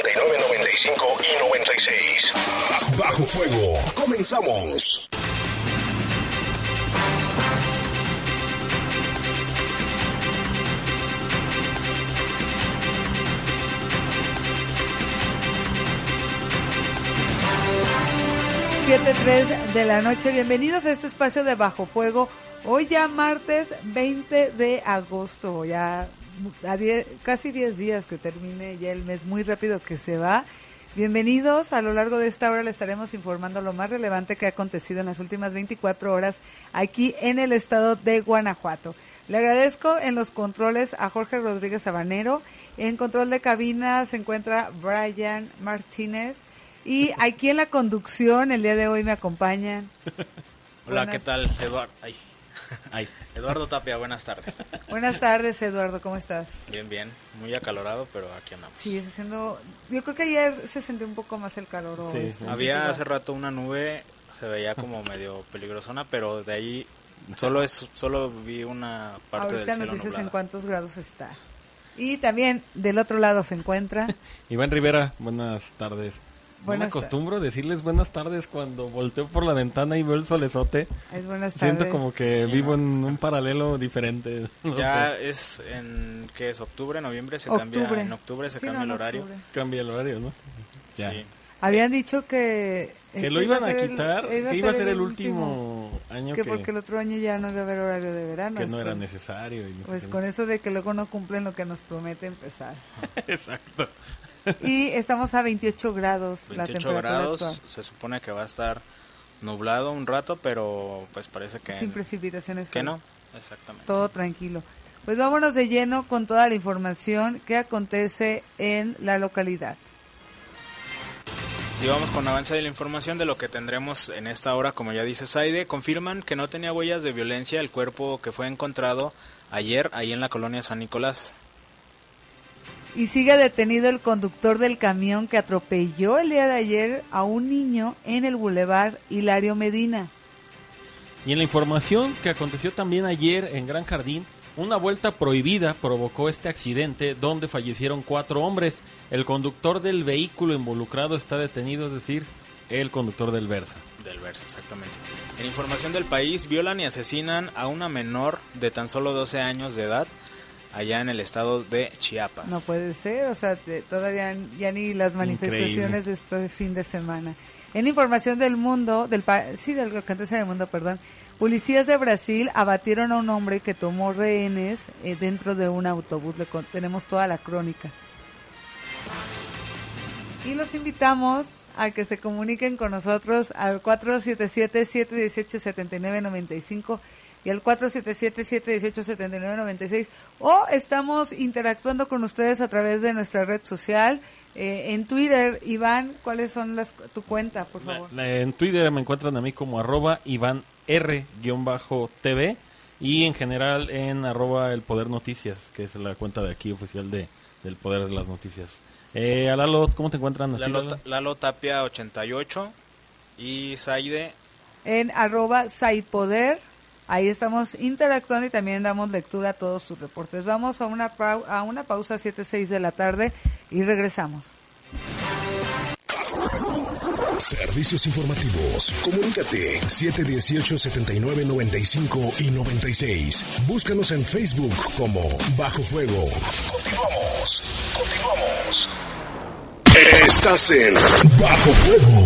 95 y 96. Bajo Fuego. Comenzamos. Siete tres de la noche. Bienvenidos a este espacio de Bajo Fuego. Hoy ya martes 20 de agosto, ya a die- casi 10 días que termine ya el mes, muy rápido que se va. Bienvenidos, a lo largo de esta hora le estaremos informando lo más relevante que ha acontecido en las últimas 24 horas aquí en el estado de Guanajuato. Le agradezco en los controles a Jorge Rodríguez Sabanero, en control de cabina se encuentra Brian Martínez y aquí en la conducción el día de hoy me acompañan. Hola, Buenas- ¿qué tal? Eduardo, ay, ay, Eduardo Tapia, buenas tardes. Buenas tardes, Eduardo, ¿cómo estás? Bien, bien, muy acalorado, pero aquí andamos. Sí, está haciendo... Yo creo que ayer se sintió un poco más el calor. o Sí, es- sí. es Había hace rato una nube, se veía como medio peligrosona, pero de ahí solo es solo vi una parte Ahorita del nos cielo dices en cuántos grados está. Y también del otro lado se encuentra... Iván Rivera, buenas tardes. Buenas no me acostumbro decirles buenas tardes cuando volteo por la ventana y veo el solezote. Es buenas tardes. Siento como que Sí, vivo ¿no? en un paralelo diferente. no Ya sé. es en que es octubre, noviembre se Octubre. cambia, en octubre se Sí, cambia no, el horario. octubre. Cambia el horario, ¿no? Ya. Sí. Habían dicho que... Que este lo iban a ser el- quitar, que iba a ser el último año Que que, porque el otro año ya no iba a haber horario de verano. que no era con- necesario. y Pues con eso de que luego no cumplen lo que nos promete empezar. Exacto. Y estamos a 28 grados la 28 temperatura grados, actual. se supone que va a estar nublado un rato, pero pues parece que Sin precipitaciones. que hoy. no, exactamente. Todo tranquilo. Pues vámonos de lleno con toda la información que acontece en la localidad. Si vamos con avance de la información de lo que tendremos en esta hora, como ya dice Saide, confirman que no tenía huellas de violencia el cuerpo que fue encontrado ayer ahí en la colonia San Nicolás. Y sigue detenido el conductor del camión que atropelló el día de ayer a un niño en el bulevar Hilario Medina. Y en la información que aconteció también ayer en Gran Jardín, una vuelta prohibida provocó este accidente donde fallecieron cuatro hombres. El conductor del vehículo involucrado está detenido, es decir, el conductor del Versa. Del verso, exactamente. En información del país, violan y asesinan a una menor de tan solo 12 años de edad allá en el estado de Chiapas. No puede ser, o sea, te- todavía ya ni las manifestaciones Increíble. de este fin de semana. En información del mundo, del pa- sí, del acontece en el mundo, perdón, policías de Brasil abatieron a un hombre que tomó rehenes eh, dentro de un autobús. Le con- tenemos toda la crónica. Y los invitamos a que se comuniquen con nosotros al 477-718-7995 y al 477-718-7996 o estamos interactuando con ustedes a través de nuestra red social. Eh, en Twitter, Iván, ¿cuáles son las tu cuenta, por favor? La- En Twitter me encuentran a mí como arroba Iván R-TV y en general en arroba El Poder Noticias, que es la cuenta de aquí oficial de del Poder de las Noticias. Eh, a Lalo, ¿cómo te encuentran? Lalo, Lalo? Lalo Tapia 88 y Saide En arroba Saipoder, ahí estamos interactuando y también damos lectura a todos sus reportes. Vamos a una, pau- a una pausa 7-6 de la tarde y regresamos. Servicios informativos. Comunícate 718-7995 y 96. Búscanos en Facebook como Bajo Fuego. Continuamos. Continuamos. Estás en Bajo Fuego.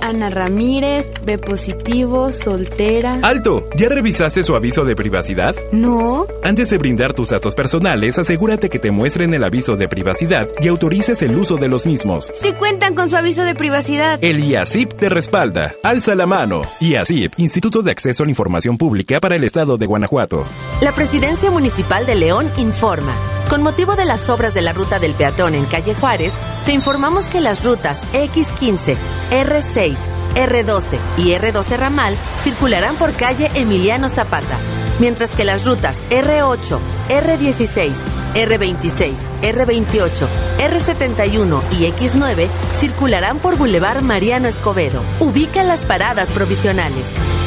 Ana Ramírez, B positivo, soltera. ¡Alto! ¿Ya revisaste su aviso de privacidad? No. Antes de brindar tus datos personales, asegúrate que te muestren el aviso de privacidad y autorices el uso de los mismos. Si cuentan con su aviso de privacidad. El IACIP te respalda. Alza la mano. IACIP, Instituto de Acceso a la Información Pública para el Estado de Guanajuato. La Presidencia Municipal de León informa. Con motivo de las obras de la ruta del peatón en calle Juárez, te informamos que las rutas X15, R6, R12 y R12 Ramal circularán por calle Emiliano Zapata, mientras que las rutas R8, R16, R26, R28, R71 y X9 circularán por Boulevard Mariano Escobedo. Ubica las paradas provisionales.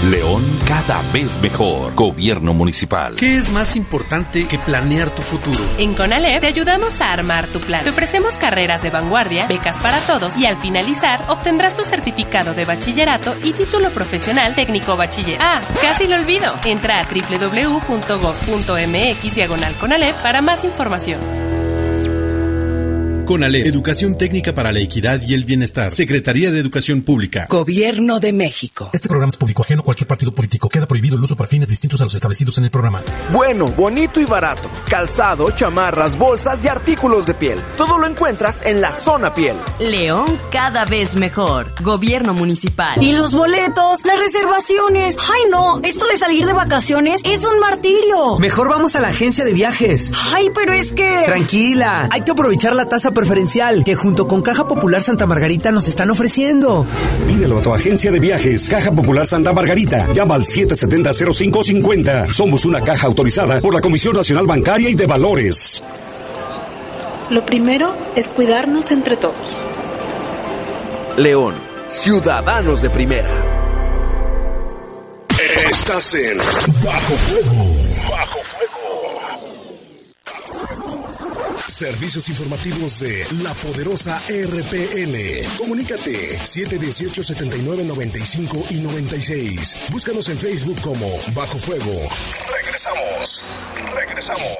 León cada vez mejor. Gobierno municipal. ¿Qué es más importante que planear tu futuro? En CONALEP te ayudamos a armar tu plan. Te ofrecemos carreras de vanguardia, becas para todos y al finalizar obtendrás tu certificado de bachillerato y título profesional técnico bachiller. Ah, casi lo olvido. Entra a www.gov.mx diagonal CONALEP para más información. CONALEP, Educación Técnica para la Equidad y el Bienestar. Secretaría de Educación Pública. Gobierno de México. Este programa es público ajeno a cualquier partido político. Queda prohibido el uso para fines distintos a los establecidos en el programa. Bueno, bonito y barato. Calzado, chamarras, bolsas y artículos de piel. Todo lo encuentras en la zona piel. León cada vez mejor. Gobierno municipal. ¿Y los boletos? ¿Las reservaciones? Ay no, esto de salir de vacaciones es un martirio. Mejor vamos a la agencia de viajes. Ay, pero es que... Tranquila, hay que aprovechar la tasa preferencial que junto con Caja Popular Santa Margarita nos están ofreciendo. Pídelo a tu agencia de viajes, Caja Popular Santa Margarita. Llama al 770-0550. Somos una caja autorizada por la Comisión Nacional Bancaria y de Valores. Lo primero es cuidarnos entre todos. León, ciudadanos de primera. Estás en Bajo Fuego. Servicios informativos de la poderosa RPN. Comunícate 718-7995 y 96. Búscanos en Facebook como Bajo Fuego. Regresamos. Regresamos.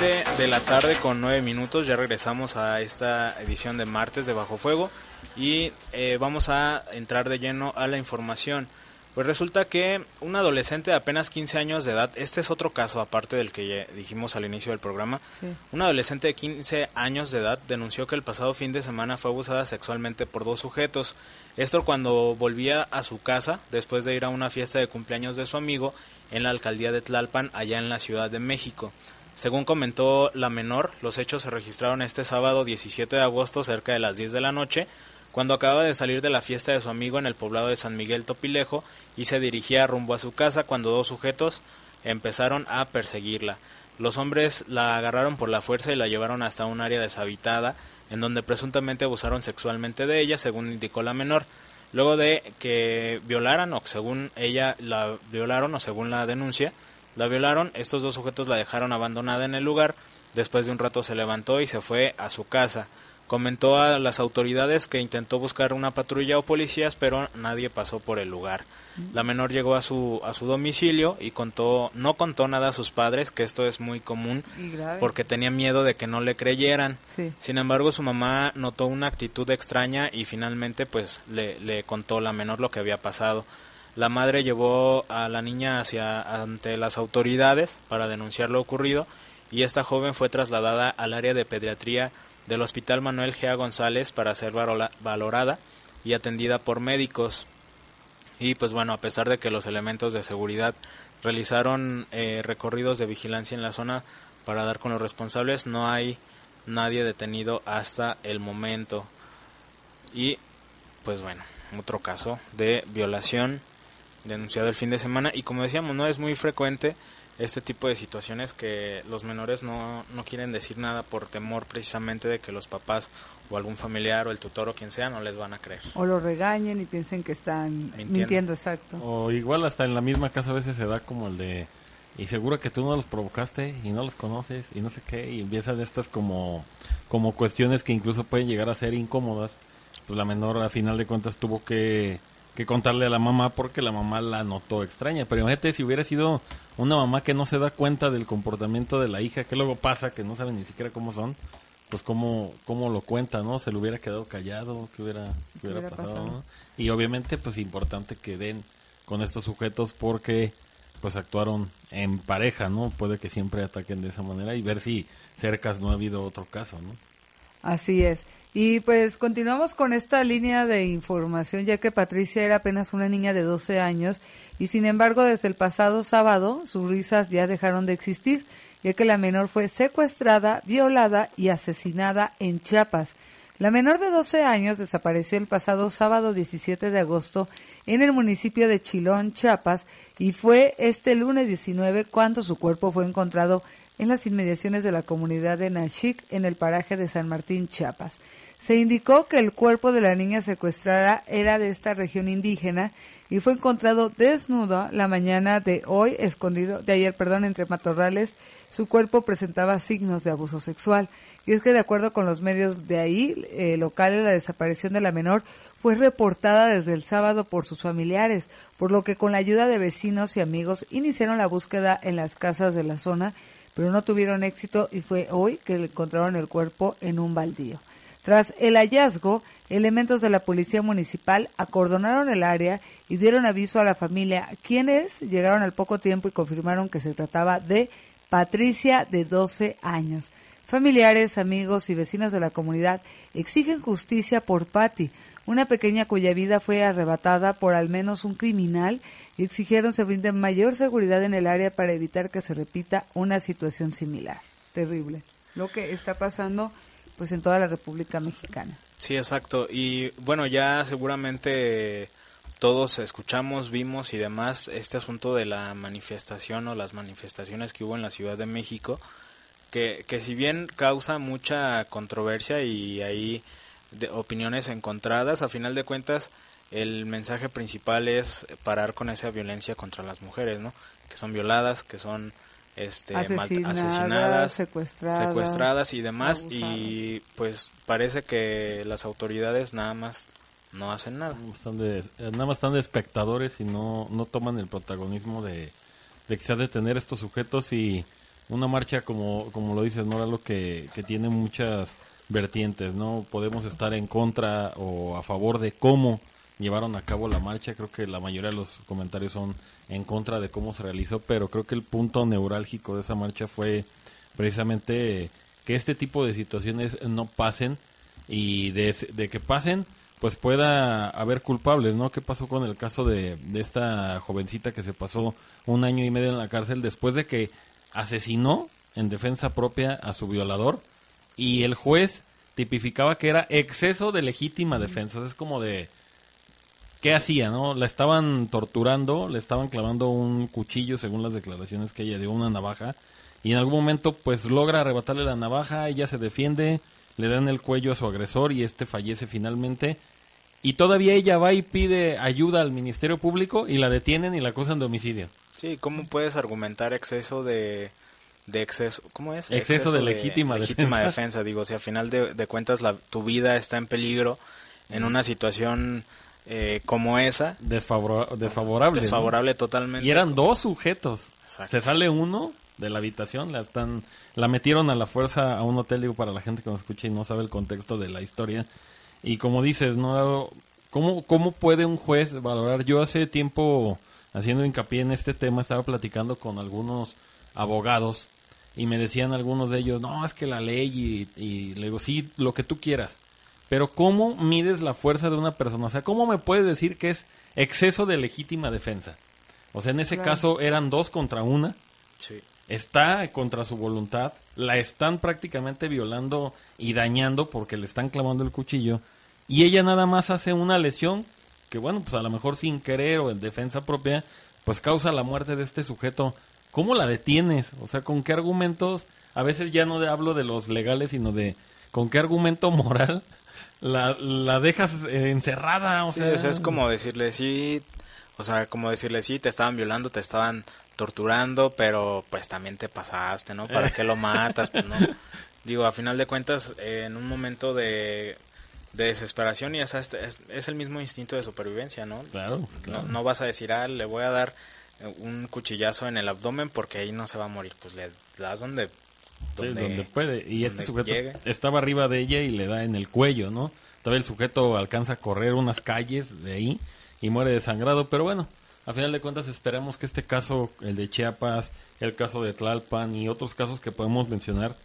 De, de la tarde con 9 minutos. Ya regresamos a esta edición de martes de Bajo Fuego. Y eh, vamos a entrar de lleno a la información. Pues resulta que un adolescente de apenas 15 años de edad, este es otro caso aparte del que ya dijimos al inicio del programa, Sí. un adolescente de 15 años de edad denunció que el pasado fin de semana fue abusada sexualmente por dos sujetos. Esto cuando volvía a su casa después de ir a una fiesta de cumpleaños de su amigo en la alcaldía de Tlalpan, allá en la Ciudad de México. Según comentó la menor, los hechos se registraron este sábado 17 de agosto cerca de las 10 de la noche, cuando acaba de salir de la fiesta de su amigo en el poblado de San Miguel Topilejo y se dirigía rumbo a su casa cuando dos sujetos empezaron a perseguirla. Los hombres la agarraron por la fuerza y la llevaron hasta un área deshabitada en donde presuntamente abusaron sexualmente de ella, según indicó la menor. Luego de que violaran o según ella la violaron o según la denuncia, la violaron, estos dos sujetos la dejaron abandonada en el lugar, después de un rato se levantó y se fue a su casa. Comentó a las autoridades que intentó buscar una patrulla o policías, pero nadie pasó por el lugar. La menor llegó a su a su domicilio y contó no contó nada a sus padres, que esto es muy común porque tenía miedo de que no le creyeran. Sí. Sin embargo, su mamá notó una actitud extraña y finalmente pues le, le contó la menor lo que había pasado. La madre llevó a la niña hacia ante las autoridades para denunciar lo ocurrido y esta joven fue trasladada al área de pediatría del Hospital Manuel Gea González para ser valorada y atendida por médicos. Y pues bueno, a pesar de que los elementos de seguridad realizaron eh, recorridos de vigilancia en la zona para dar con los responsables, no hay nadie detenido hasta el momento. Y pues bueno, otro caso de violación denunciado el fin de semana y como decíamos, no es muy frecuente este tipo de situaciones que los menores no, no quieren decir nada por temor precisamente de que los papás o algún familiar o el tutor o quien sea no les van a creer. O lo regañen y piensen que están mintiendo, exacto. O igual hasta en la misma casa a veces se da como el de y seguro que tú no los provocaste y no los conoces y no sé qué y empiezan estas como como cuestiones que incluso pueden llegar a ser incómodas. Pues la menor a final de cuentas tuvo que que contarle a la mamá porque la mamá la notó extraña. Pero imagínate si hubiera sido una mamá que no se da cuenta del comportamiento de la hija, que luego pasa, que no sabe ni siquiera cómo son, pues cómo, cómo lo cuenta, ¿no? Se le hubiera quedado callado, qué hubiera, qué hubiera, hubiera pasado, pasado? ¿no? Y obviamente, pues importante que den con estos sujetos porque pues actuaron en pareja, ¿no? Puede que siempre ataquen de esa manera y ver si cercas no ha habido otro caso, ¿no? Así es. Y pues continuamos con esta línea de información, ya que Patricia era apenas una niña de 12 años y sin embargo desde el pasado sábado sus risas ya dejaron de existir, ya que la menor fue secuestrada, violada y asesinada en Chiapas. La menor de 12 años desapareció el pasado sábado 17 de agosto en el municipio de Chilón, Chiapas, y fue este lunes 19 cuando su cuerpo fue encontrado en las inmediaciones de la comunidad de Nachic en el paraje de San Martín, Chiapas. Se indicó que el cuerpo de la niña secuestrada era de esta región indígena y fue encontrado desnudo la mañana de hoy, escondido, de ayer, perdón, entre matorrales. Su cuerpo presentaba signos de abuso sexual. Y es que de acuerdo con los medios de ahí, eh, locales, la desaparición de la menor fue reportada desde el sábado por sus familiares, por lo que con la ayuda de vecinos y amigos iniciaron la búsqueda en las casas de la zona, pero no tuvieron éxito y fue hoy que encontraron el cuerpo en un baldío. Tras el hallazgo, elementos de la policía municipal acordonaron el área y dieron aviso a la familia, quienes llegaron al poco tiempo y confirmaron que se trataba de Patricia, de 12 años. Familiares, amigos y vecinos de la comunidad exigen justicia por Patti, una pequeña cuya vida fue arrebatada por al menos un criminal y exigieron se brinde mayor seguridad en el área para evitar que se repita una situación similar. Terrible. Lo que está pasando pues en toda la República Mexicana. Sí, exacto. Y bueno, ya seguramente todos escuchamos, vimos y demás este asunto de la manifestación o las manifestaciones que hubo en la Ciudad de México, que, que si bien causa mucha controversia y hay de opiniones encontradas, a final de cuentas el mensaje principal es parar con esa violencia contra las mujeres, ¿no? Que son violadas, que son este, Asesinadas, asesinadas, secuestradas, secuestradas y demás, abusadas. y pues parece que las autoridades nada más no hacen nada. Están de- nada más están de espectadores y no, no toman el protagonismo de, de quizás detener estos sujetos y una marcha como, como lo dices, ¿no? lo que, que tiene muchas vertientes, ¿no? Podemos estar en contra o a favor de cómo llevaron a cabo la marcha, creo que la mayoría de los comentarios son en contra de cómo se realizó, pero creo que el punto neurálgico de esa marcha fue precisamente que este tipo de situaciones no pasen y de, que pasen pues pueda haber culpables, ¿no? ¿Qué pasó con el caso de, de esta jovencita que se pasó un año y medio en la cárcel después de que asesinó en defensa propia a su violador y el juez tipificaba que era exceso de legítima defensa? Es como de... ¿Qué hacía, no? La estaban torturando, le estaban clavando un cuchillo según las declaraciones que ella dio, una navaja, y en algún momento pues logra arrebatarle la navaja, ella se defiende, le dan el cuello a su agresor y este fallece finalmente. Y todavía ella va y pide ayuda al Ministerio Público y la detienen y la acusan de homicidio. Sí, ¿cómo puedes argumentar exceso de, de exceso, ¿cómo es? Exceso de legítima defensa. defensa. Digo, si a final de, de cuentas la, tu vida está en peligro en una situación eh, como esa. Desfavor- desfavorable. ¿no? Desfavorable totalmente. Y eran dos sujetos. Exacto. Se sale uno de la habitación, la están la metieron a la fuerza a un hotel, digo, para la gente que nos escucha y no sabe el contexto de la historia. Y como dices, no ¿cómo, ¿cómo puede un juez valorar? Yo hace tiempo, haciendo hincapié en este tema, estaba platicando con algunos abogados y me decían algunos de ellos, no, es que la ley y, y le digo, sí, lo que tú quieras. Pero ¿cómo mides la fuerza de una persona? O sea, ¿cómo me puedes decir que es exceso de legítima defensa? O sea, en ese Claro. caso eran dos contra una. Sí. Está contra su voluntad. La están prácticamente violando y dañando porque le están clavando el cuchillo. Y ella nada más hace una lesión que, bueno, pues a lo mejor sin querer o en defensa propia, pues causa la muerte de este sujeto. ¿Cómo la detienes? O sea, ¿con qué argumentos? A veces ya no hablo de los legales, sino de con qué argumento moral la, la dejas eh, encerrada. O Sí, sea, o sea, es como decirle sí, o sea, como decirle sí, te estaban violando, te estaban torturando, pero pues también te pasaste, ¿no? ¿Para qué lo matas? Pues no. Digo, a final de cuentas, eh, en un momento de, de desesperación y es, es, es el mismo instinto de supervivencia, ¿no? Claro, claro. No, no vas a decir, ah, le voy a dar un cuchillazo en el abdomen porque ahí no se va a morir. Pues le das donde Sí, donde, puede. Y este sujeto llegue. estaba arriba de ella y le da en el cuello, ¿no? Todavía el sujeto alcanza a correr unas calles de ahí y muere desangrado. Pero bueno, a final de cuentas esperamos que este caso, el de Chiapas, el caso de Tlalpan y otros casos que podemos mencionar,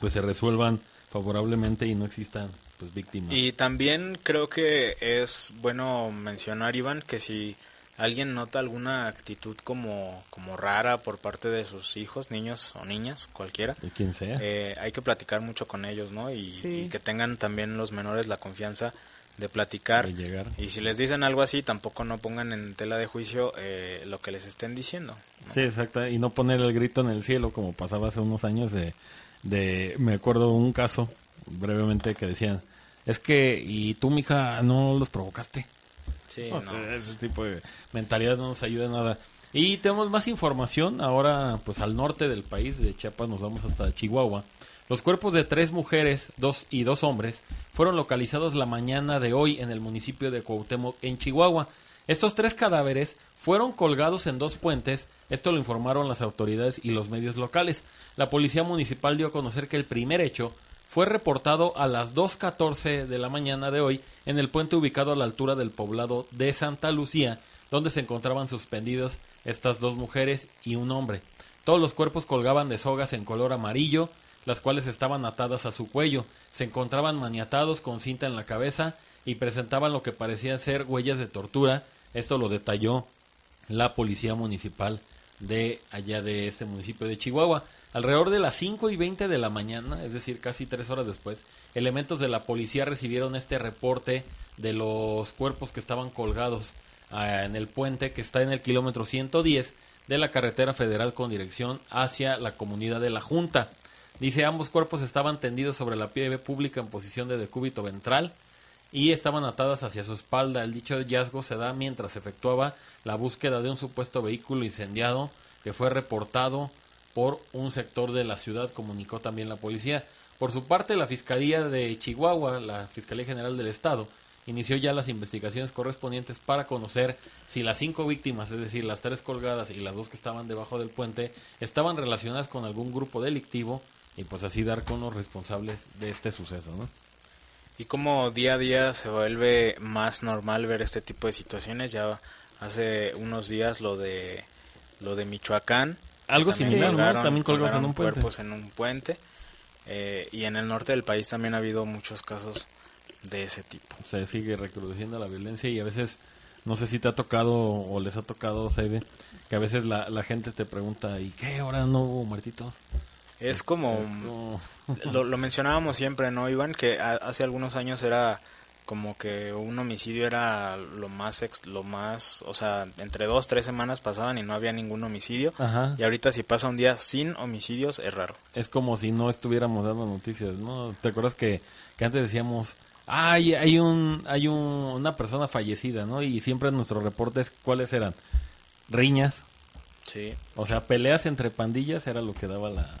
pues se resuelvan favorablemente y no existan pues víctimas. Y también creo que es bueno mencionar, Iván, que si alguien nota alguna actitud como, como rara por parte de sus hijos, niños o niñas, cualquiera, De quien sea. eh, hay que platicar mucho con ellos, ¿no? Y, Sí. y que tengan también los menores la confianza de platicar. De llegar. Y si les dicen algo así, tampoco no pongan en tela de juicio eh, lo que les estén diciendo. Sí, exacto. Y no poner el grito en el cielo como pasaba hace unos años de, de me acuerdo un caso brevemente que decían, es que, y tú, mija, no los provocaste. Sí, O no. sea, ese tipo de mentalidad no nos ayuda nada. Y tenemos más información ahora, pues al norte del país, de Chiapas, nos vamos hasta Chihuahua. Los cuerpos de tres mujeres dos y dos hombres fueron localizados la mañana de hoy en el municipio de Cuauhtémoc, en Chihuahua. Estos tres cadáveres fueron colgados en dos puentes, esto lo informaron las autoridades y los medios locales. La policía municipal dio a conocer que el primer hecho fue reportado a las 2.14 de la mañana de hoy en el puente ubicado a la altura del poblado de Santa Lucía, donde se encontraban suspendidos estas dos mujeres y un hombre. Todos los cuerpos colgaban de sogas en color amarillo, las cuales estaban atadas a su cuello, se encontraban maniatados con cinta en la cabeza y presentaban lo que parecían ser huellas de tortura. Esto lo detalló la policía municipal de allá de este municipio de Chihuahua. Alrededor de las 5 y 20 de la mañana, es decir, casi tres horas después, elementos de la policía recibieron este reporte de los cuerpos que estaban colgados ah, en el puente que está en el kilómetro 110 de la carretera federal con dirección hacia la comunidad de la Junta. Dice, ambos cuerpos estaban tendidos sobre la pieve pública en posición de decúbito ventral y estaban atadas hacia su espalda. El dicho hallazgo se da mientras efectuaba la búsqueda de un supuesto vehículo incendiado que fue reportado por un sector de la ciudad, comunicó también la policía. Por su parte, la Fiscalía de Chihuahua, la Fiscalía General del Estado, inició ya las investigaciones correspondientes para conocer si las cinco víctimas, es decir, las tres colgadas y las dos que estaban debajo del puente, estaban relacionadas con algún grupo delictivo y pues así dar con los responsables de este suceso, ¿no? Y como día a día se vuelve más normal ver este tipo de situaciones, ya hace unos días lo de lo de Michoacán. Algo también similar, También colgados en un puente. cuerpos en un puente. Eh, y en el norte del país también ha habido muchos casos de ese tipo. se sigue recrudeciendo la violencia y a veces, no sé si te ha tocado o les ha tocado, Saide, que a veces la, la gente te pregunta, ¿y qué? ¿Ahora no hubo muertitos? Es como, lo, lo mencionábamos siempre, ¿no, Iván? Que a- hace algunos años era como que un homicidio era lo más, ex- lo más, o sea, entre dos, tres semanas pasaban y no había ningún homicidio. Ajá. Y ahorita si pasa un día sin homicidios es raro. Es como si no estuviéramos dando noticias, ¿no? ¿Te acuerdas que, que antes decíamos, ay, hay un, hay un, una persona fallecida, ¿no? Y siempre nuestros reportes, ¿cuáles eran? Riñas, Sí. o sea, peleas entre pandillas era lo que daba la,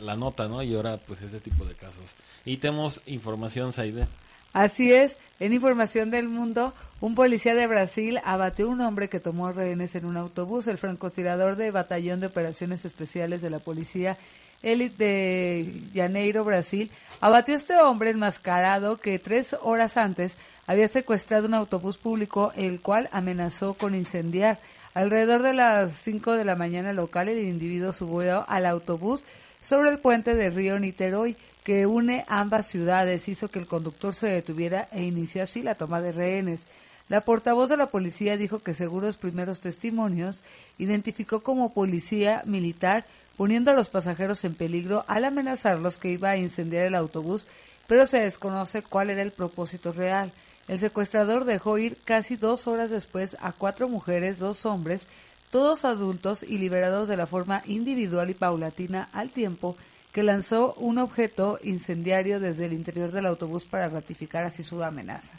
la, nota, ¿no? Y ahora, pues, ese tipo de casos. Y tenemos información, Saide. Así es, en información del mundo, un policía de Brasil abatió a un hombre que tomó rehenes en un autobús. El francotirador de Batallón de Operaciones Especiales de la Policía Elite de Janeiro, Brasil, abatió a este hombre enmascarado que tres horas antes había secuestrado un autobús público, el cual amenazó con incendiar. Alrededor de las 5 de la mañana local, el individuo subió al autobús sobre el puente del río Niterói que une ambas ciudades hizo que el conductor se detuviera e inició así la toma de rehenes. La portavoz de la policía dijo que según los primeros testimonios, identificó como policía militar poniendo a los pasajeros en peligro al amenazarlos que iba a incendiar el autobús, pero se desconoce cuál era el propósito real. El secuestrador dejó ir casi dos horas después a cuatro mujeres, dos hombres, todos adultos y liberados de la forma individual y paulatina al tiempo que lanzó un objeto incendiario desde el interior del autobús para ratificar así su amenaza.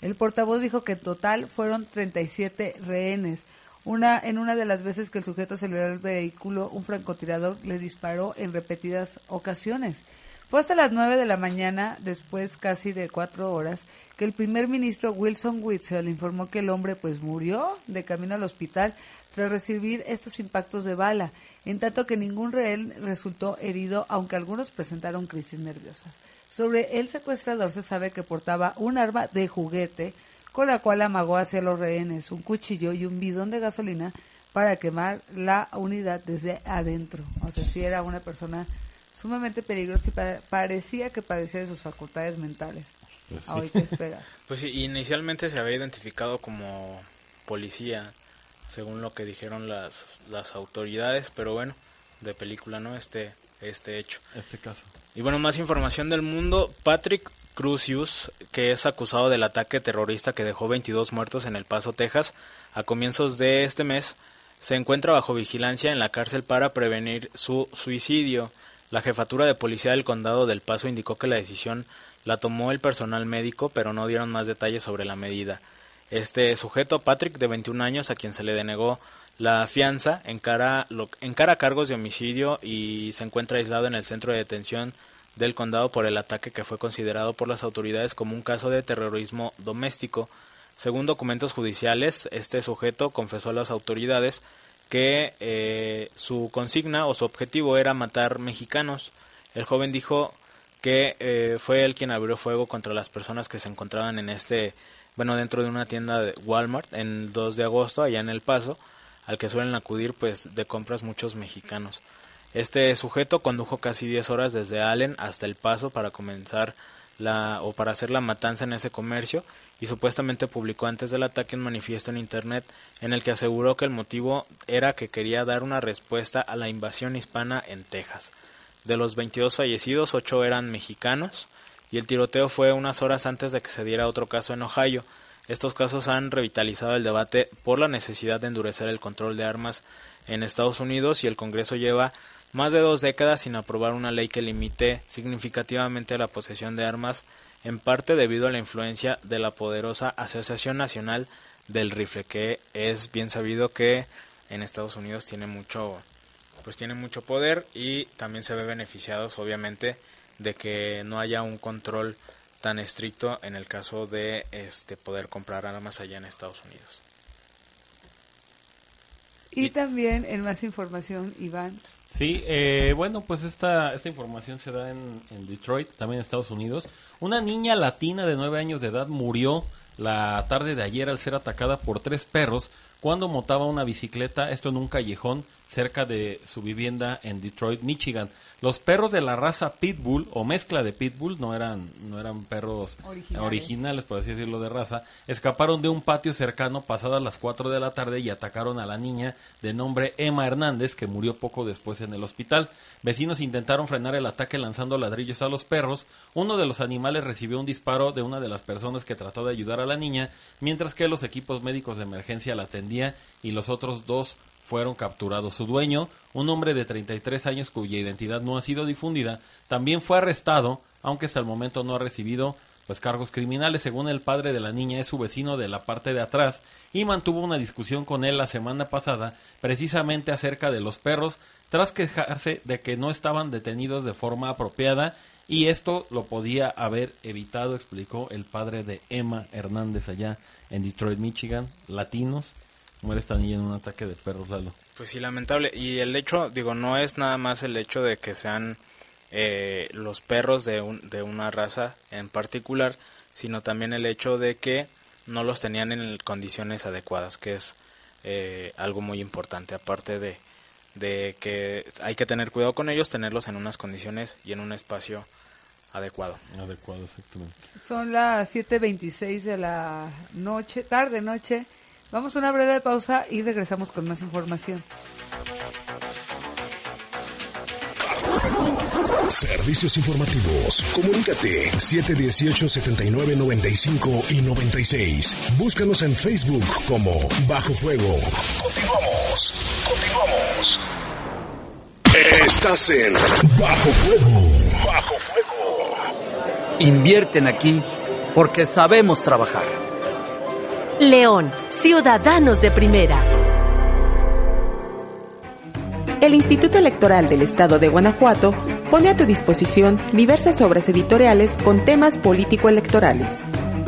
El portavoz dijo que en total fueron 37 rehenes. Una, en una de las veces que el sujeto aceleró el vehículo, un francotirador le disparó en repetidas ocasiones. Fue hasta las 9 de la mañana, después casi de cuatro horas, que el primer ministro Wilson Witzel informó que el hombre pues murió de camino al hospital tras recibir estos impactos de bala, en tanto que ningún rehén resultó herido, aunque algunos presentaron crisis nerviosas. Sobre el secuestrador se sabe que portaba un arma de juguete con la cual amagó hacia los rehenes un cuchillo y un bidón de gasolina para quemar la unidad desde adentro. O sea, si era una persona sumamente peligrosa y parecía que padecía de sus facultades mentales. Pues sí. espera. Pues sí, inicialmente se había identificado como policía, según lo que dijeron las, las autoridades, pero bueno, de película, ¿no? Este, este hecho. Este caso. Y bueno, más información del mundo. Patrick Crucius, que es acusado del ataque terrorista que dejó 22 muertos en El Paso, Texas, a comienzos de este mes, se encuentra bajo vigilancia en la cárcel para prevenir su suicidio. La jefatura de policía del condado del Paso indicó que la decisión la tomó el personal médico, pero no dieron más detalles sobre la medida. Este sujeto, Patrick, de 21 años, a quien se le denegó la fianza, encara, encara cargos de homicidio y se encuentra aislado en el centro de detención del condado por el ataque que fue considerado por las autoridades como un caso de terrorismo doméstico. Según documentos judiciales, este sujeto confesó a las autoridades que eh, su consigna o su objetivo era matar mexicanos. El joven dijo que eh, fue él quien abrió fuego contra las personas que se encontraban en este, bueno, dentro de una tienda de Walmart en el 2 de agosto, allá en El Paso, al que suelen acudir pues de compras muchos mexicanos. Este sujeto condujo casi 10 horas desde Allen hasta El Paso para comenzar la o para hacer la matanza en ese comercio y supuestamente publicó antes del ataque un manifiesto en internet en el que aseguró que el motivo era que quería dar una respuesta a la invasión hispana en Texas. De los 22 fallecidos, 8 eran mexicanos y el tiroteo fue unas horas antes de que se diera otro caso en Ohio. Estos casos han revitalizado el debate por la necesidad de endurecer el control de armas en Estados Unidos y el Congreso lleva más de dos décadas sin aprobar una ley que limite significativamente la posesión de armas, en parte debido a la influencia de la poderosa Asociación Nacional del Rifle, que es bien sabido que en Estados Unidos tiene mucho pues tiene mucho poder y también se ve beneficiados obviamente de que no haya un control tan estricto en el caso de este poder comprar armas allá en Estados Unidos. Y, también en más información, Iván. Sí, eh, bueno, pues esta, esta información se da en, en, Detroit, también en Estados Unidos. Una niña latina de nueve años de edad murió la tarde de ayer al ser atacada por tres perros cuando montaba una bicicleta, esto en un callejón cerca de su vivienda en Detroit, Michigan. Los perros de la raza Pitbull o mezcla de Pitbull, no eran, no eran perros originales. por así decirlo, de raza, escaparon de un patio cercano pasadas las 4 de la tarde y atacaron a la niña de nombre Emma Hernández, que murió poco después en el hospital. Vecinos intentaron frenar el ataque lanzando ladrillos a los perros. Uno de los animales recibió un disparo de una de las personas que trató de ayudar a la niña, mientras que los equipos médicos de emergencia la atendían y los otros dos fueron capturados. Su dueño, un hombre de 33 años cuya identidad no ha sido difundida, también fue arrestado, aunque hasta el momento no ha recibido pues cargos criminales. Según el padre de la niña, es su vecino de la parte de atrás y mantuvo una discusión con él la semana pasada precisamente acerca de los perros, tras quejarse de que no estaban detenidos de forma apropiada y esto lo podía haber evitado, explicó el padre de Emma Hernández allá en Detroit, Michigan, latinos muere esta niña en un ataque de perros, Lalo. Pues sí, lamentable. Y el hecho, digo, no es nada más el hecho de que sean eh, los perros de, un, de una raza en particular, sino también el hecho de que no los tenían en condiciones adecuadas, que es eh, algo muy importante, aparte de, de que hay que tener cuidado con ellos, tenerlos en unas condiciones y en un espacio adecuado. Adecuado, exactamente. Son las 7.26 de la noche, tarde, noche Vamos a una breve pausa y regresamos con más información. Servicios informativos. Comunícate 718-7995 y 96. Búscanos en Facebook como Bajo Fuego. Continuamos. Continuamos. Estás en Bajo Fuego. Bajo Fuego. Invierten aquí porque sabemos trabajar. León, ciudadanos de primera. El Instituto Electoral del Estado de Guanajuato pone a tu disposición diversas obras editoriales con temas político-electorales.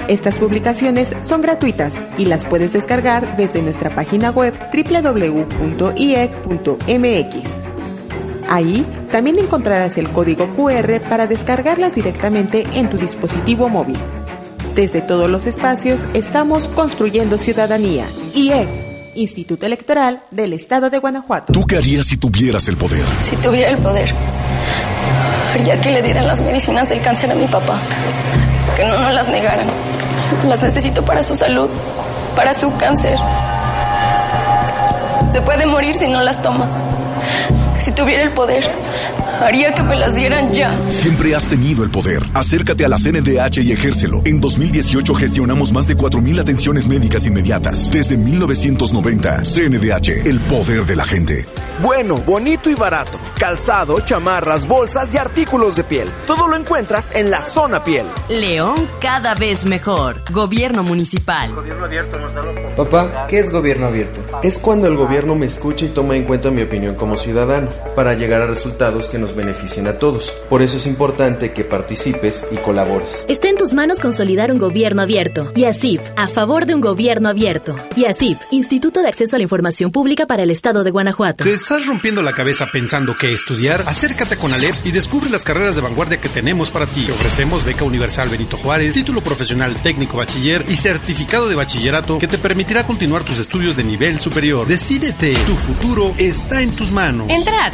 Estas publicaciones son gratuitas y las puedes descargar desde nuestra página web www.iec.mx. Ahí también encontrarás el código QR para descargarlas directamente en tu dispositivo móvil. Desde todos los espacios estamos construyendo ciudadanía. IEC, Instituto Electoral del Estado de Guanajuato. ¿Tú qué harías si tuvieras el poder? Si tuviera el poder, haría que le dieran las medicinas del cáncer a mi papá. Que no nos las negaran. Las necesito para su salud, para su cáncer. Se puede morir si no las toma. Si tuviera el poder, haría que me las dieran ya. Siempre has tenido el poder. Acércate a la CNDH y ejércelo. En 2018 gestionamos más de 4.000 atenciones médicas inmediatas. Desde 1990, CNDH, el poder de la gente. Bueno, bonito y barato. Calzado, chamarras, bolsas y artículos de piel. Todo lo encuentras en la zona piel. León cada vez mejor. Gobierno municipal. Gobierno abierto, Papá, ¿qué es gobierno abierto? Es cuando el gobierno me escucha y toma en cuenta mi opinión como ciudadano, para llegar a resultados que nos beneficien a todos. Por eso es importante que participes y colabores. Está en tus manos consolidar un gobierno abierto. YASIP, a favor de un gobierno abierto. YASIP, Instituto de Acceso a la Información Pública para el Estado de Guanajuato. ¿Te estás rompiendo la cabeza pensando qué estudiar? Acércate con Alep y descubre las carreras de vanguardia que tenemos para ti. Te ofrecemos beca universal Benito Juárez, título profesional técnico bachiller y certificado de bachillerato que te permitirá continuar tus estudios de nivel superior. Decídete, tu futuro está en tus manos. Entra a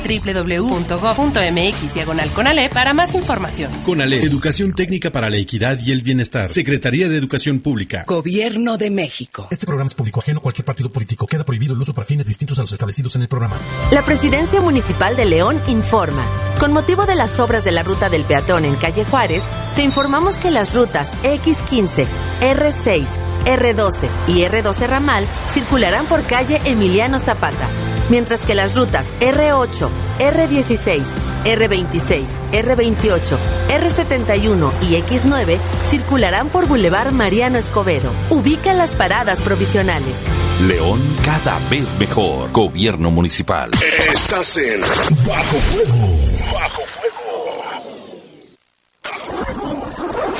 www.go.mx diagonal Conalep para más información. Conalep, Educación Técnica para la Equidad y el Bienestar. Secretaría de Educación Pública. Gobierno de México. Este programa es público ajeno a cualquier partido político. Queda prohibido el uso para fines distintos a los establecidos en el programa. La Presidencia Municipal de León informa. Con motivo de las obras de la ruta del peatón en calle Juárez, te informamos que las rutas X15, R6, R12 y R12 Ramal circularán por calle Emiliano Zapata, mientras que las rutas R8, R16, R26, R28, R71 y X9 circularán por Boulevard Mariano Escobedo. Ubica las paradas provisionales. León cada vez mejor. Gobierno municipal. Estás en Bajo Fuego. Bajo Fuego.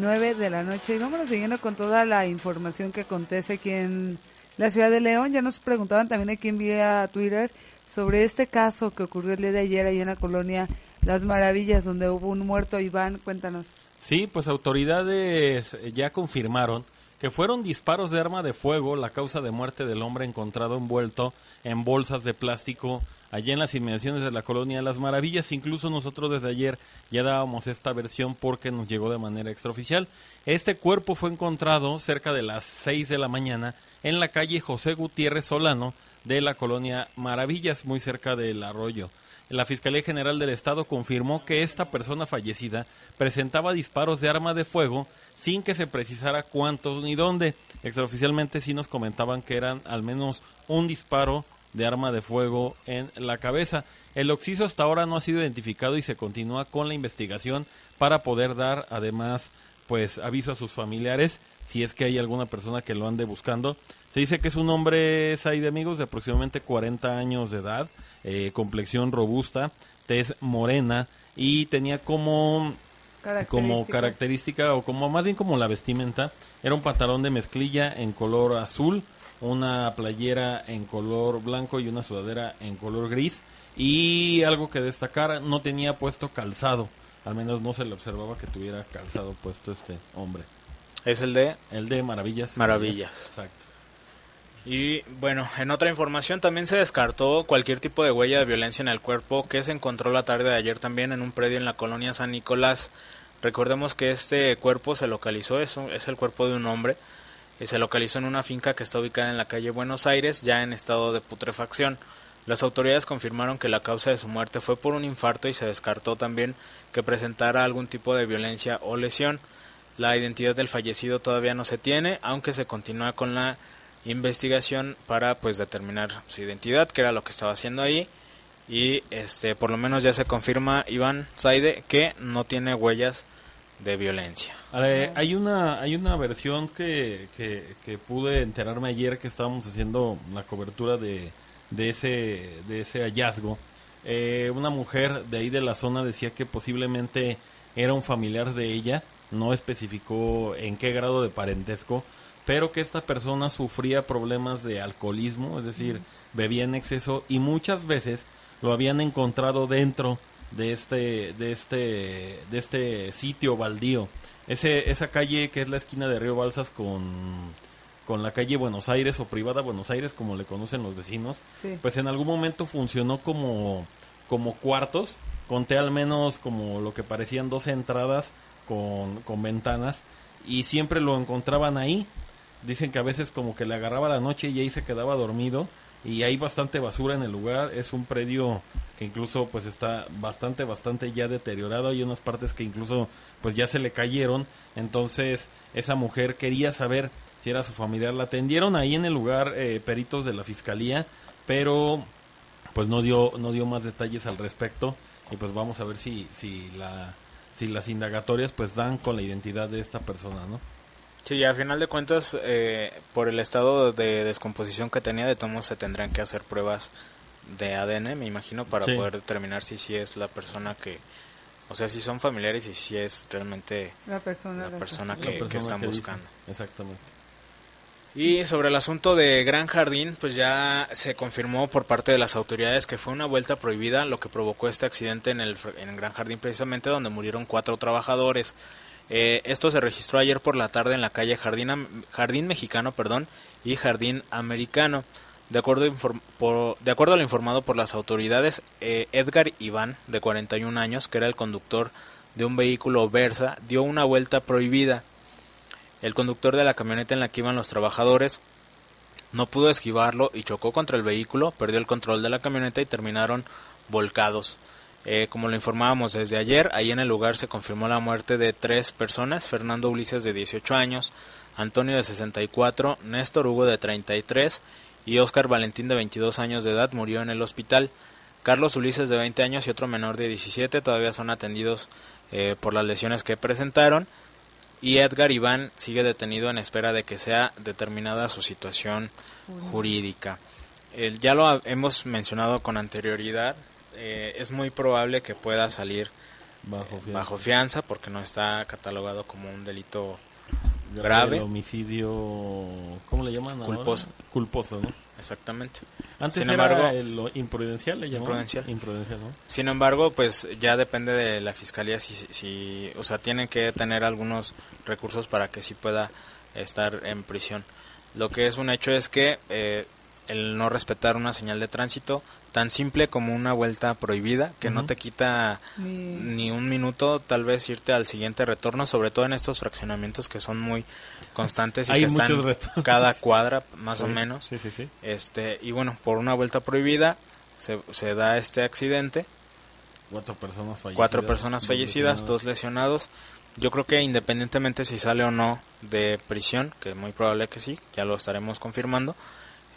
29 de la noche y vámonos siguiendo con toda la información que acontece aquí en la ciudad de León. Ya nos preguntaban también aquí en vía Twitter sobre este caso que ocurrió el día de ayer ahí en la colonia Las Maravillas donde hubo un muerto. Iván, cuéntanos. Sí, pues autoridades ya confirmaron que fueron disparos de arma de fuego la causa de muerte del hombre encontrado envuelto en bolsas de plástico allá en las inmediaciones de la colonia Las Maravillas. Incluso nosotros desde ayer ya dábamos esta versión porque nos llegó de manera extraoficial. Este cuerpo fue encontrado cerca de las 6 de la mañana en la calle José Gutiérrez Solano de la colonia Maravillas, muy cerca del arroyo. La Fiscalía General del Estado confirmó que esta persona fallecida presentaba disparos de arma de fuego sin que se precisara cuántos ni dónde. Extraoficialmente sí nos comentaban que eran al menos un disparo de arma de fuego en la cabeza. El occiso hasta ahora no ha sido identificado y se continúa con la investigación para poder dar además pues aviso a sus familiares si es que hay alguna persona que lo ande buscando. Se dice que es un hombre, de amigos, de aproximadamente 40 años de edad, eh, complexión robusta, tez morena y tenía como como característica o como más bien como la vestimenta era un pantalón de mezclilla en color azul una playera en color blanco y una sudadera en color gris. Y algo que destacar no tenía puesto calzado. Al menos no se le observaba que tuviera calzado puesto este hombre. Es el de el de maravillas. Maravillas. Exacto. Y bueno, en otra información también se descartó cualquier tipo de huella de violencia en el cuerpo que se encontró la tarde de ayer también en un predio en la colonia San Nicolás. Recordemos que este cuerpo se localizó, es, un- es el cuerpo de un hombre, se localizó en una finca que está ubicada en la calle Buenos Aires, ya en estado de putrefacción. Las autoridades confirmaron que la causa de su muerte fue por un infarto y se descartó también que presentara algún tipo de violencia o lesión. La identidad del fallecido todavía no se tiene, aunque se continúa con la investigación para pues determinar su identidad, que era lo que estaba haciendo ahí. Y este por lo menos ya se confirma Iván Saide que no tiene huellas de violencia. Eh, hay una hay una versión que, que, que pude enterarme ayer que estábamos haciendo la cobertura de, de ese de ese hallazgo. Eh, una mujer de ahí de la zona decía que posiblemente era un familiar de ella, no especificó en qué grado de parentesco, pero que esta persona sufría problemas de alcoholismo, es decir, bebía en exceso y muchas veces lo habían encontrado dentro de este de este de este sitio baldío. Ese esa calle que es la esquina de Río Balsas con con la calle Buenos Aires o privada Buenos Aires como le conocen los vecinos, Sí. pues en algún momento funcionó como como cuartos, conté al menos como lo que parecían dos entradas con, con ventanas y siempre lo encontraban ahí. Dicen que a veces como que le agarraba la noche y ahí se quedaba dormido y hay bastante basura en el lugar. Es un predio que incluso pues está bastante, bastante ya deteriorado. Hay unas partes que incluso pues ya se le cayeron. Entonces esa mujer quería saber si era su familiar. La atendieron ahí en el lugar eh, peritos de la fiscalía, pero pues no dio no dio más detalles al respecto y pues vamos a ver si si la si las indagatorias pues dan con la identidad de esta persona, ¿no? Sí, y a final de cuentas, eh, por el estado de descomposición que tenía, de todos modos se tendrán que hacer pruebas de ADN, me imagino, para Sí. poder determinar si sí es la persona que, o sea, si son familiares y si es realmente La persona, la persona que, La que persona están que buscando. Exactamente. Y sobre el asunto de Gran Jardín, pues ya se confirmó por parte de las autoridades que fue una vuelta prohibida lo que provocó este accidente en el, en Gran Jardín precisamente donde murieron cuatro trabajadores. Eh, esto se registró ayer por la tarde en la calle Jardín, Mexicano perdón, y Jardín Americano. De acuerdo a lo informado por las autoridades, eh, Edgar Iván, de 41 años, que era el conductor de un vehículo Versa, dio una vuelta prohibida. El conductor de la camioneta en la que iban los trabajadores no pudo esquivarlo y chocó contra el vehículo, perdió el control de la camioneta y terminaron volcados. Eh, como lo informábamos desde ayer, ahí en el lugar se confirmó la muerte de tres personas, Fernando Ulises de 18 años, Antonio de 64, Néstor Hugo de 33 y Óscar Valentín de 22 años de edad murió en el hospital. Carlos Ulises de 20 años y otro menor de 17 todavía son atendidos eh, por las lesiones que presentaron y Edgar Iván sigue detenido en espera de que sea determinada su situación jurídica. Ya lo hemos mencionado con anterioridad, eh, es muy probable que pueda salir Bajo fianza. bajo fianza porque no está catalogado como un delito El grave. homicidio, ¿cómo le llaman? ahora? Culposo. Culposo, ¿no? Exactamente. Antes Sin era embargo- el lo imprudencial, le llamaban. Imprudencial. Imprudencial, ¿no? Sin embargo, pues ya depende de la fiscalía si, si, o sea, tienen que tener algunos recursos para que sí pueda estar en prisión. Lo que es un hecho es que eh, el no respetar una señal de tránsito tan simple como una vuelta prohibida que no te quita Ni- ni un minuto tal vez irte al siguiente retorno sobre todo en estos fraccionamientos que son muy constantes y Hay que están retornos. cada cuadra más o menos sí, sí, sí. este y bueno por una vuelta prohibida se, se da este accidente Cuatro personas fallecidas. cuatro personas dos fallecidas, lesionados. dos lesionados. Yo creo que independientemente si sale o no de prisión, que es muy probable que sí, ya lo estaremos confirmando,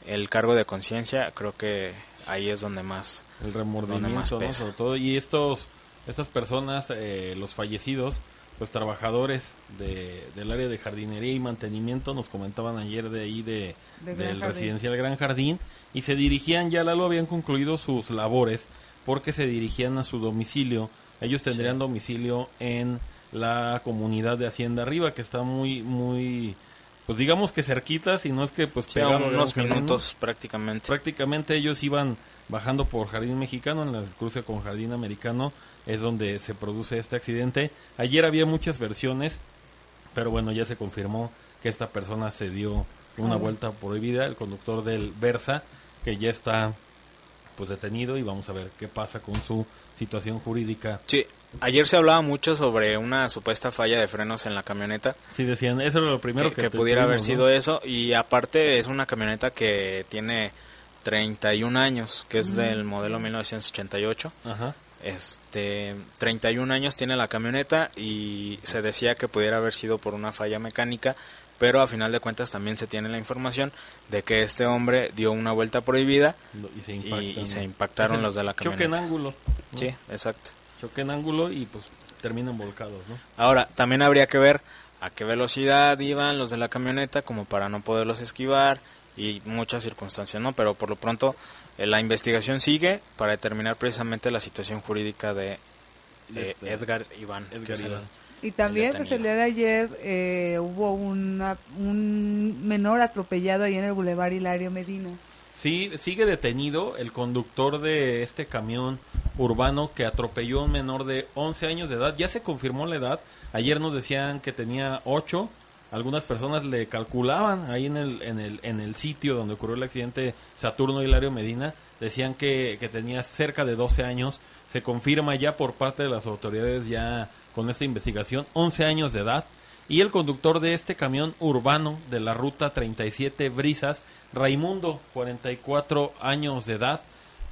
el cargo de conciencia creo que ahí es donde más el donde más remordimiento, ¿no? pesa. Sobre todo. Y estos, estas personas, eh, los fallecidos, los trabajadores de, del área de jardinería y mantenimiento, nos comentaban ayer de ahí de, del residencial Gran Jardín, y se dirigían, ya lo habían concluido sus labores, porque se dirigían a su domicilio. Ellos tendrían domicilio en la comunidad de Hacienda Arriba, que está muy, muy, pues digamos que cerquita, si no es que pues Sí, unos minutos prácticamente. prácticamente ellos iban bajando por Jardín Mexicano, en la cruce con Jardín Americano, es donde se produce este accidente. Ayer había muchas versiones, pero bueno, ya se confirmó que esta persona se dio una Ah. vuelta prohibida, el conductor del Versa, que ya está pues detenido y vamos a ver qué pasa con su situación jurídica. Sí, ayer se hablaba mucho sobre una supuesta falla de frenos en la camioneta. Sí decían, eso era lo primero que, que, que pudiera haber sido ¿no? eso y aparte es una camioneta que tiene 31 años, que es Mm. del modelo 1988. Ajá. Este, 31 años tiene la camioneta y se decía que pudiera haber sido por una falla mecánica, pero a final de cuentas también se tiene la información de que este hombre dio una vuelta prohibida y se, y, impactan, y se impactaron los de la camioneta. Choque en ángulo. ¿no? Sí, exacto. Choque en ángulo y pues terminan volcados, ¿no? Ahora, también habría que ver a qué velocidad iban los de la camioneta como para no poderlos esquivar y muchas circunstancias, ¿no? Pero por lo pronto eh, la investigación sigue para determinar precisamente la situación jurídica de eh, Este, Edgar Iván. Edgar el- Iván. Y también, el pues el día de ayer eh, hubo una, un menor atropellado ahí en el Boulevard Hilario Medina. Sí, sigue detenido el conductor de este camión urbano que atropelló a un menor de 11 años de edad. Ya se confirmó la edad. Ayer nos decían que tenía 8. Algunas personas le calculaban ahí en el, en el, en el sitio donde ocurrió el accidente Saturno Hilario Medina. Decían que, que tenía cerca de 12 años. Se confirma ya por parte de las autoridades ya con esta investigación. 11 años de edad. Y el conductor de este camión urbano de la ruta 37 Brisas, Raimundo, 44 años de edad,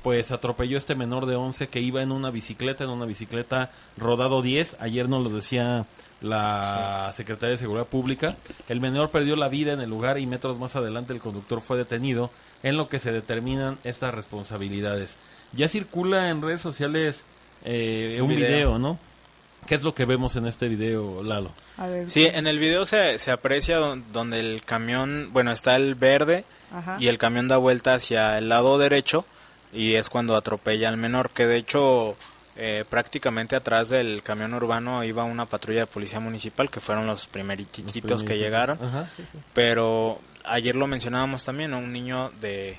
pues atropelló a este menor de 11 que iba en una bicicleta, en una bicicleta rodado 10. Ayer nos lo decía la Secretaría de Seguridad Pública. El menor perdió la vida en el lugar y metros más adelante el conductor fue detenido, en lo que se determinan estas responsabilidades. Ya circula en redes sociales eh, un Un video. video, ¿no? ¿Qué es lo que vemos en este video, Lalo? A ver, Sí, en el video se, se aprecia don- donde el camión, bueno, está el verde Ajá. y el camión da vuelta hacia el lado derecho y es cuando atropella al menor, que de hecho eh, prácticamente atrás del camión urbano iba una patrulla de policía municipal que fueron los primerititos que llegaron, Ajá, sí, sí. pero ayer lo mencionábamos también, ¿no? un niño de,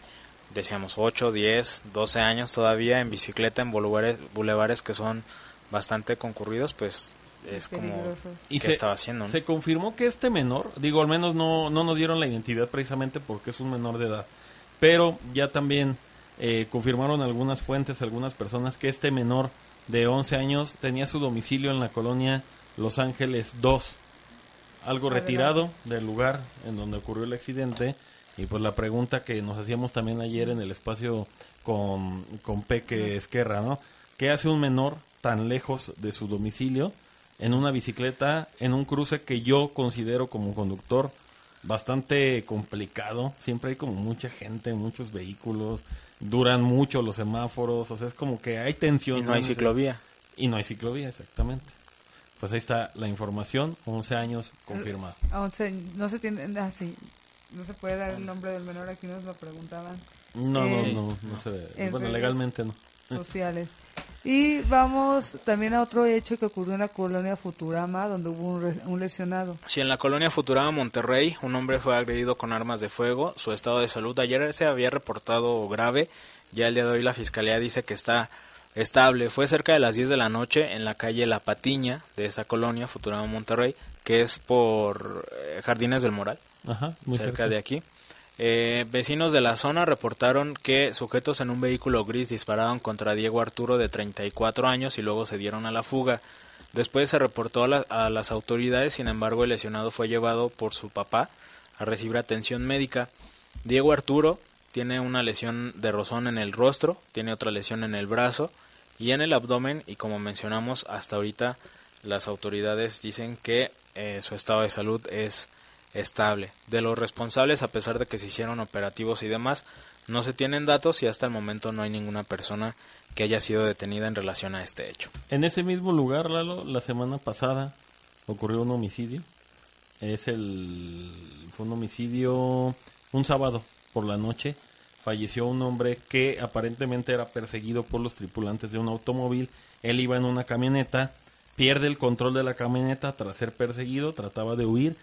decíamos, 8, 10, 12 años todavía en bicicleta en bulevares, bulevares que son bastante concurridos, pues es como. Y se, estaba haciendo. ¿no? se confirmó que este menor, digo, al menos no, no nos dieron la identidad precisamente porque es un menor de edad, pero ya también eh, confirmaron algunas fuentes, algunas personas, que este menor de 11 años tenía su domicilio en la colonia Los Ángeles 2, algo Adelante. retirado del lugar en donde ocurrió el accidente. Y pues la pregunta que nos hacíamos también ayer en el espacio con, con Peque Esquerra, ¿no? ¿Qué hace un menor tan lejos de su domicilio en una bicicleta, en un cruce que yo considero como conductor bastante complicado? Siempre hay como mucha gente, muchos vehículos, duran mucho los semáforos, o sea, es como que hay tensión. Y no hay ciclovía. Y no hay ciclovía, exactamente. Pues ahí está la información, 11 años confirmado. A 11, no se tiene, ah, sí, no se puede dar el nombre del menor, aquí nos lo preguntaban. No, Eh, no, no, no se en Bueno, legalmente no. Sociales. Y vamos también a otro hecho que ocurrió en la colonia Futurama, donde hubo un, re- un lesionado. Sí, en la colonia Futurama Monterrey, un hombre fue agredido con armas de fuego. Su estado de salud ayer se había reportado grave. Ya el día de hoy la fiscalía dice que está estable. Fue cerca de las 10 de la noche en la calle La Patiña de esa colonia Futurama Monterrey, que es por eh, Jardines del Moral, Ajá, muy cerca, cerca. de aquí. Eh, vecinos de la zona reportaron que sujetos en un vehículo gris disparaban contra Diego Arturo de 34 años y luego se dieron a la fuga. Después se reportó a, la- las autoridades, sin embargo el lesionado fue llevado por su papá a recibir atención médica. Diego Arturo tiene una lesión de rozón en el rostro, tiene otra lesión en el brazo y en el abdomen y como mencionamos hasta ahorita las autoridades dicen que eh, su estado de salud es estable. De los responsables, a pesar de que se hicieron operativos y demás, no se tienen datos y hasta el momento no hay ninguna persona que haya sido detenida en relación a este hecho. En ese mismo lugar, Lalo, la semana pasada ocurrió un homicidio. Es el. Fue un homicidio un sábado por la noche. Falleció un hombre que aparentemente era perseguido por los tripulantes de un automóvil. Él iba en una camioneta, pierde el control de la camioneta tras ser perseguido, trataba de huir,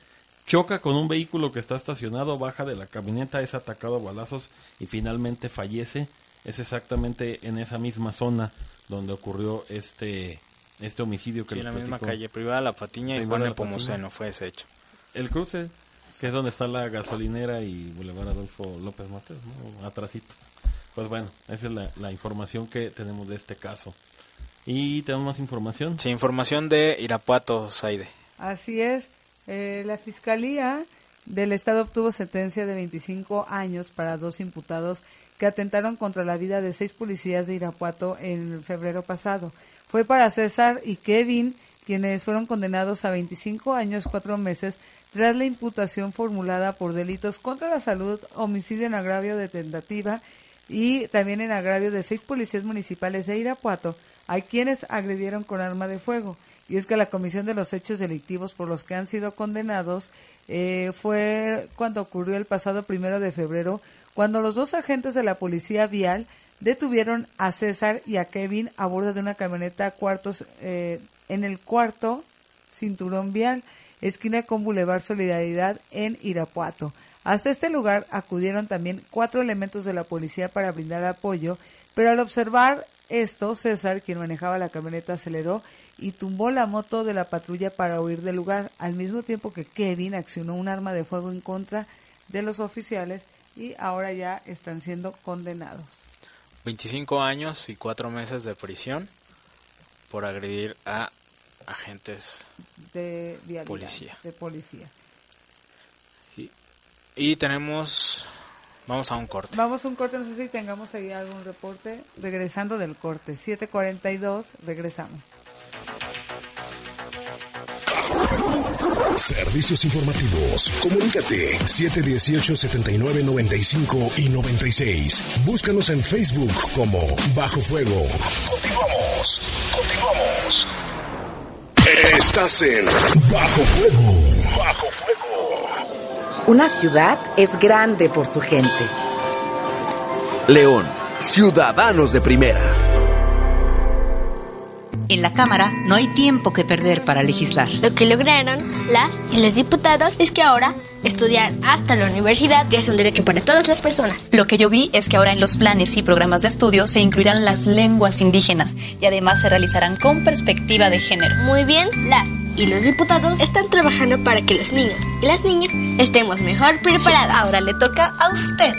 choca con un vehículo que está estacionado, baja de la camioneta, es atacado a balazos y finalmente fallece. Es exactamente en esa misma zona donde ocurrió este este homicidio que Sí, en les la misma calle privada La Patiña y Juan Nepomuceno fue ese hecho. El cruce, que es donde está la gasolinera y Boulevard Adolfo López Mateos, ¿no? Atrasito. Pues bueno, esa es la, la información que tenemos de este caso. ¿Y tenemos más información? Sí, información de Irapuato, Saide. Así es, eh, la fiscalía del Estado obtuvo sentencia de 25 años para dos imputados que atentaron contra la vida de seis policías de Irapuato en febrero pasado. Fue para César y Kevin, quienes fueron condenados a 25 años, cuatro meses, tras la imputación formulada por delitos contra la salud, homicidio en agravio de tentativa y también en agravio de seis policías municipales de Irapuato, a quienes agredieron con arma de fuego. Y es que la comisión de los hechos delictivos por los que han sido condenados eh, fue cuando ocurrió el pasado primero de febrero, cuando los dos agentes de la policía vial detuvieron a César y a Kevin a bordo de una camioneta cuartos eh, en el cuarto cinturón vial, esquina con Boulevard Solidaridad en Irapuato. Hasta este lugar acudieron también cuatro elementos de la policía para brindar apoyo, pero al observar esto, César, quien manejaba la camioneta, aceleró y tumbó la moto de la patrulla para huir del lugar, al mismo tiempo que Kevin accionó un arma de fuego en contra de los oficiales y ahora ya están siendo condenados. 25 años y 4 meses de prisión por agredir a agentes de policía. de policía. Y, y tenemos Vamos a un corte. Vamos a un corte, no sé si tengamos ahí algún reporte. Regresando del corte, 7.42, regresamos. Servicios informativos. Comunícate 718-7995 y 96. Búscanos en Facebook como Bajo Fuego. Continuamos. Continuamos. Estás en Bajo Fuego. Bajo Fuego. Una ciudad es grande por su gente. León, ciudadanos de primera. En la Cámara no hay tiempo que perder para legislar. Lo que lograron las y los diputados es que ahora estudiar hasta la universidad ya es un derecho para todas las personas. Lo que yo vi es que ahora en los planes y programas de estudio se incluirán las lenguas indígenas y además se realizarán con perspectiva de género. Muy bien, las y los diputados están trabajando para que los niños y las niñas estemos mejor preparados. Ahora le toca a usted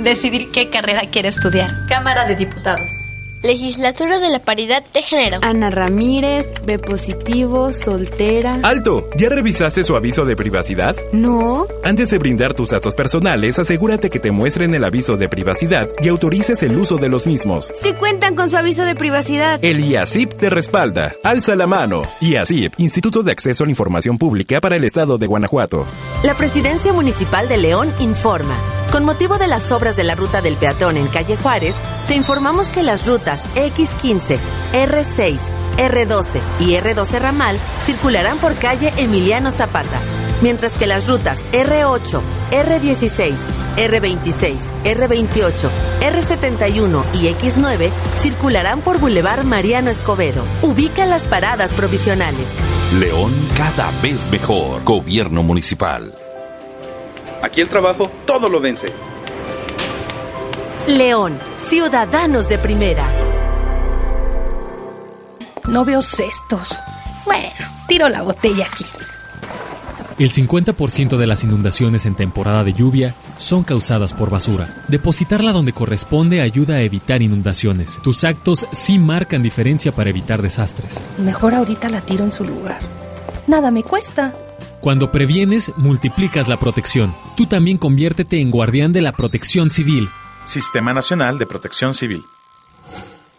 decidir qué carrera quiere estudiar. Cámara de Diputados. Legislatura de la Paridad de Género. Ana Ramírez, B positivo, soltera. ¡Alto! ¿Ya revisaste su aviso de privacidad? No. Antes de brindar tus datos personales, asegúrate que te muestren el aviso de privacidad y autorices el uso de los mismos. Si cuentan con su aviso de privacidad. El IACIP te respalda. Alza la mano. IACIP, Instituto de Acceso a la Información Pública para el Estado de Guanajuato. La Presidencia Municipal de León informa. Con motivo de las obras de la ruta del peatón en calle Juárez, te informamos que las rutas X15, R6, R12 y R12 Ramal circularán por calle Emiliano Zapata, mientras que las rutas R8, R16, R26, R28, R71 y X9 circularán por Boulevard Mariano Escobedo. Ubica las paradas provisionales. León cada vez mejor. Gobierno municipal. Aquí el trabajo todo lo vence. León, ciudadanos de primera. No veo cestos. Bueno, tiro la botella aquí. El 50% de las inundaciones en temporada de lluvia son causadas por basura. Depositarla donde corresponde ayuda a evitar inundaciones. Tus actos sí marcan diferencia para evitar desastres. Mejor ahorita la tiro en su lugar. Nada me cuesta. Cuando previenes, multiplicas la protección. Tú también conviértete en guardián de la protección civil. Sistema Nacional de Protección Civil.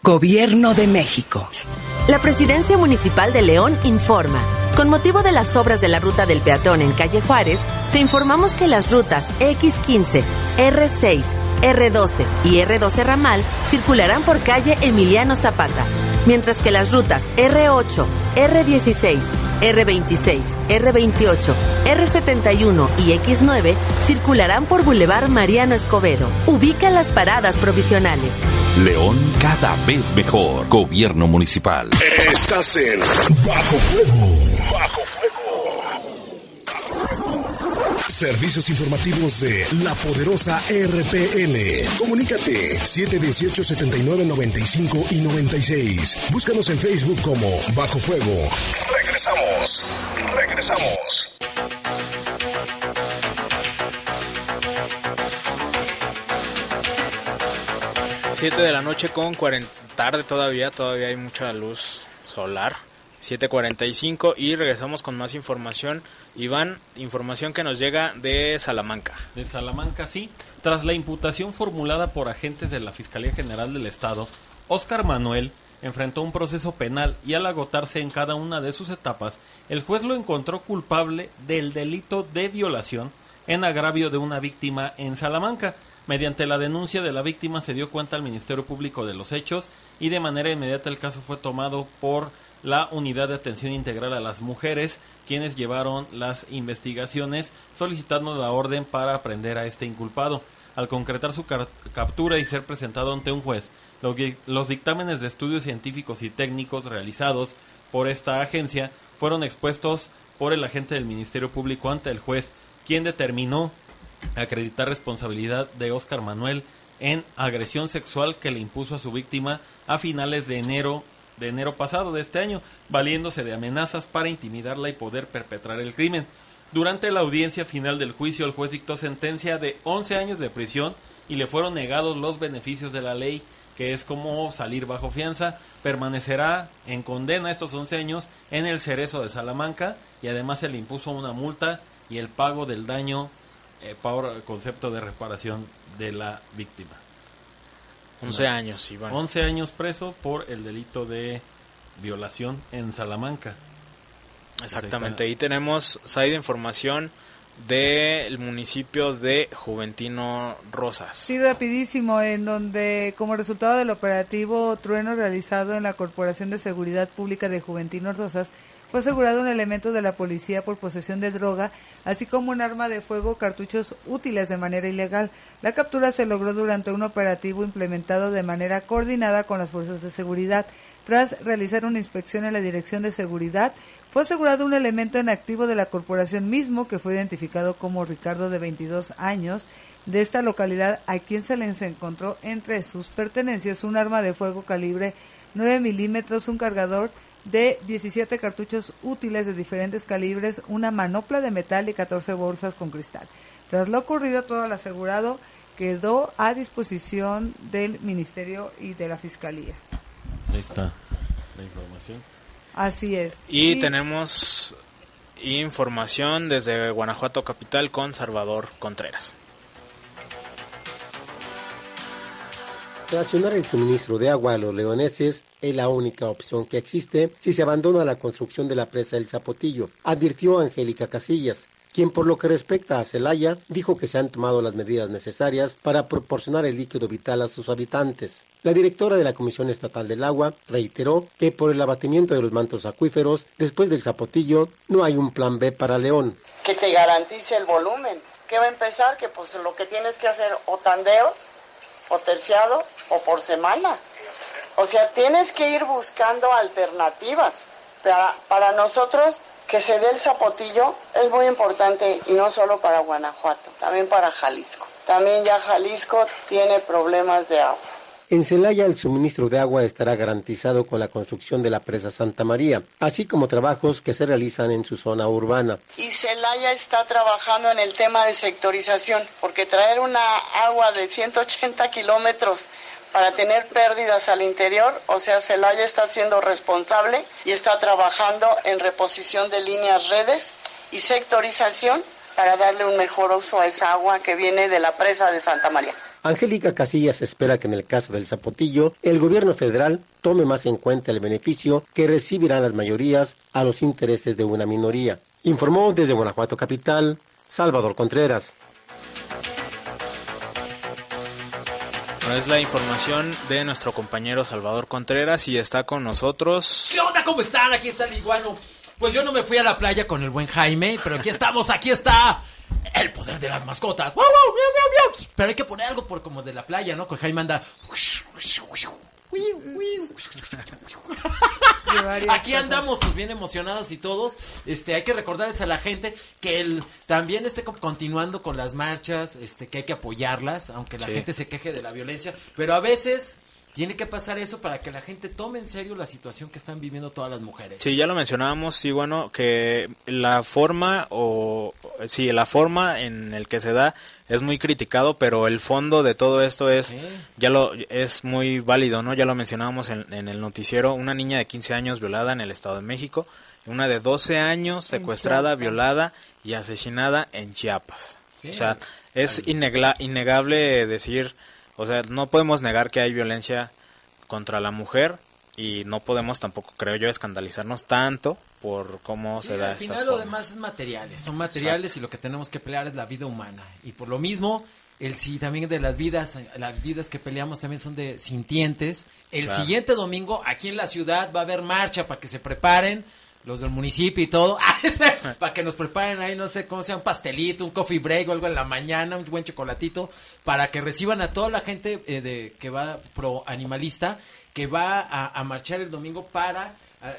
Gobierno de México. La Presidencia Municipal de León informa. Con motivo de las obras de la ruta del peatón en calle Juárez, te informamos que las rutas X15, R6, R12 y R12 Ramal circularán por calle Emiliano Zapata, mientras que las rutas R8, R16, R26, R28, R71 y X9 circularán por Boulevard Mariano Escobedo. Ubica las paradas provisionales. León cada vez mejor. Gobierno municipal. Estás en Bajo Fuego. Bajo Fuego. Servicios informativos de la poderosa RPN. Comunícate 718-7995 y 96. Búscanos en Facebook como Bajo Fuego. Regresamos. Regresamos. Siete de la noche con 40 tarde todavía, todavía hay mucha luz solar 7.45 y regresamos con más información. Iván, información que nos llega de Salamanca. De Salamanca, sí. Tras la imputación formulada por agentes de la Fiscalía General del Estado, Óscar Manuel enfrentó un proceso penal y al agotarse en cada una de sus etapas, el juez lo encontró culpable del delito de violación en agravio de una víctima en Salamanca. Mediante la denuncia de la víctima se dio cuenta al Ministerio Público de los hechos y de manera inmediata el caso fue tomado por la Unidad de Atención Integral a las Mujeres, quienes llevaron las investigaciones solicitando la orden para aprender a este inculpado. Al concretar su captura y ser presentado ante un juez, los dictámenes de estudios científicos y técnicos realizados por esta agencia fueron expuestos por el agente del Ministerio Público ante el juez, quien determinó acreditar responsabilidad de Óscar Manuel en agresión sexual que le impuso a su víctima a finales de enero de enero pasado de este año, valiéndose de amenazas para intimidarla y poder perpetrar el crimen. Durante la audiencia final del juicio, el juez dictó sentencia de 11 años de prisión y le fueron negados los beneficios de la ley, que es como salir bajo fianza. Permanecerá en condena estos 11 años en el cerezo de Salamanca y además se le impuso una multa y el pago del daño eh, por concepto de reparación de la víctima. 11 años, Iván. 11 años preso por el delito de violación en Salamanca. Exactamente, ahí tenemos de información del municipio de Juventino Rosas. Sí, rapidísimo, en donde como resultado del operativo Trueno realizado en la Corporación de Seguridad Pública de Juventino Rosas, fue asegurado un elemento de la policía por posesión de droga, así como un arma de fuego, cartuchos útiles de manera ilegal. La captura se logró durante un operativo implementado de manera coordinada con las fuerzas de seguridad. Tras realizar una inspección en la Dirección de Seguridad, fue asegurado un elemento en activo de la corporación mismo, que fue identificado como Ricardo de 22 años, de esta localidad, a quien se les encontró entre sus pertenencias un arma de fuego calibre 9 milímetros, un cargador de 17 cartuchos útiles de diferentes calibres, una manopla de metal y 14 bolsas con cristal. Tras lo ocurrido, todo el asegurado quedó a disposición del Ministerio y de la Fiscalía. Ahí está la información. Así es. Y, tenemos información desde Guanajuato Capital con Salvador Contreras. Racionar el suministro de agua a los leoneses es la única opción que existe si se abandona la construcción de la presa del Zapotillo, advirtió Angélica Casillas, quien por lo que respecta a Celaya dijo que se han tomado las medidas necesarias para proporcionar el líquido vital a sus habitantes. La directora de la Comisión Estatal del Agua reiteró que por el abatimiento de los mantos acuíferos después del Zapotillo no hay un plan B para León. Que te garantice el volumen. ¿Qué va a empezar? Que pues lo que tienes que hacer o tandeos o terciado o por semana. O sea, tienes que ir buscando alternativas. Para, nosotros, que se dé el zapotillo es muy importante y no solo para Guanajuato, también para Jalisco. También ya Jalisco tiene problemas de agua. En Celaya el suministro de agua estará garantizado con la construcción de la presa Santa María, así como trabajos que se realizan en su zona urbana. Y Celaya está trabajando en el tema de sectorización, porque traer una agua de 180 kilómetros para tener pérdidas al interior, o sea, Celaya está siendo responsable y está trabajando en reposición de líneas redes y sectorización para darle un mejor uso a esa agua que viene de la presa de Santa María. Angélica Casillas espera que en el caso del Zapotillo, el gobierno federal tome más en cuenta el beneficio que recibirán las mayorías a los intereses de una minoría. Informó desde Guanajuato Capital, Salvador Contreras. es la información de nuestro compañero Salvador Contreras y está con nosotros. ¿Qué onda? ¿Cómo están? Aquí está el iguano. Pues yo no me fui a la playa con el buen Jaime, pero aquí estamos, aquí está el poder de las mascotas. Pero hay que poner algo por como de la playa, ¿no? Que Jaime anda. Aquí andamos pues bien emocionados y todos. Este, hay que recordarles a la gente que el, también esté continuando con las marchas, este, que hay que apoyarlas, aunque la gente se queje de la violencia, pero a veces tiene que pasar eso para que la gente tome en serio la situación que están viviendo todas las mujeres. Sí, ya lo mencionábamos, sí, bueno, que la forma o sí, la forma en el que se da es muy criticado, pero el fondo de todo esto es ya lo es muy válido, ¿no? Ya lo mencionábamos en, en el noticiero, una niña de 15 años violada en el Estado de México, una de 12 años secuestrada, violada y asesinada en Chiapas. Sí. o sea, es innegla- innegable decir, o sea, no podemos negar que hay violencia contra la mujer y no podemos tampoco, creo yo, escandalizarnos tanto por cómo Sí, se da al estas final lo formas. demás es materiales, son materiales Exacto. y lo que tenemos que pelear es la vida humana. Y por lo mismo, el sí también de las vidas, las vidas que peleamos también son de sintientes. El Claro. siguiente domingo aquí en la ciudad va a haber marcha para que se preparen los del municipio y todo, para que nos preparen ahí, no sé cómo sea, un pastelito, un coffee break o algo en la mañana, un buen chocolatito, para que reciban a toda la gente eh, de que va pro animalista, que va a, marchar el domingo para eh,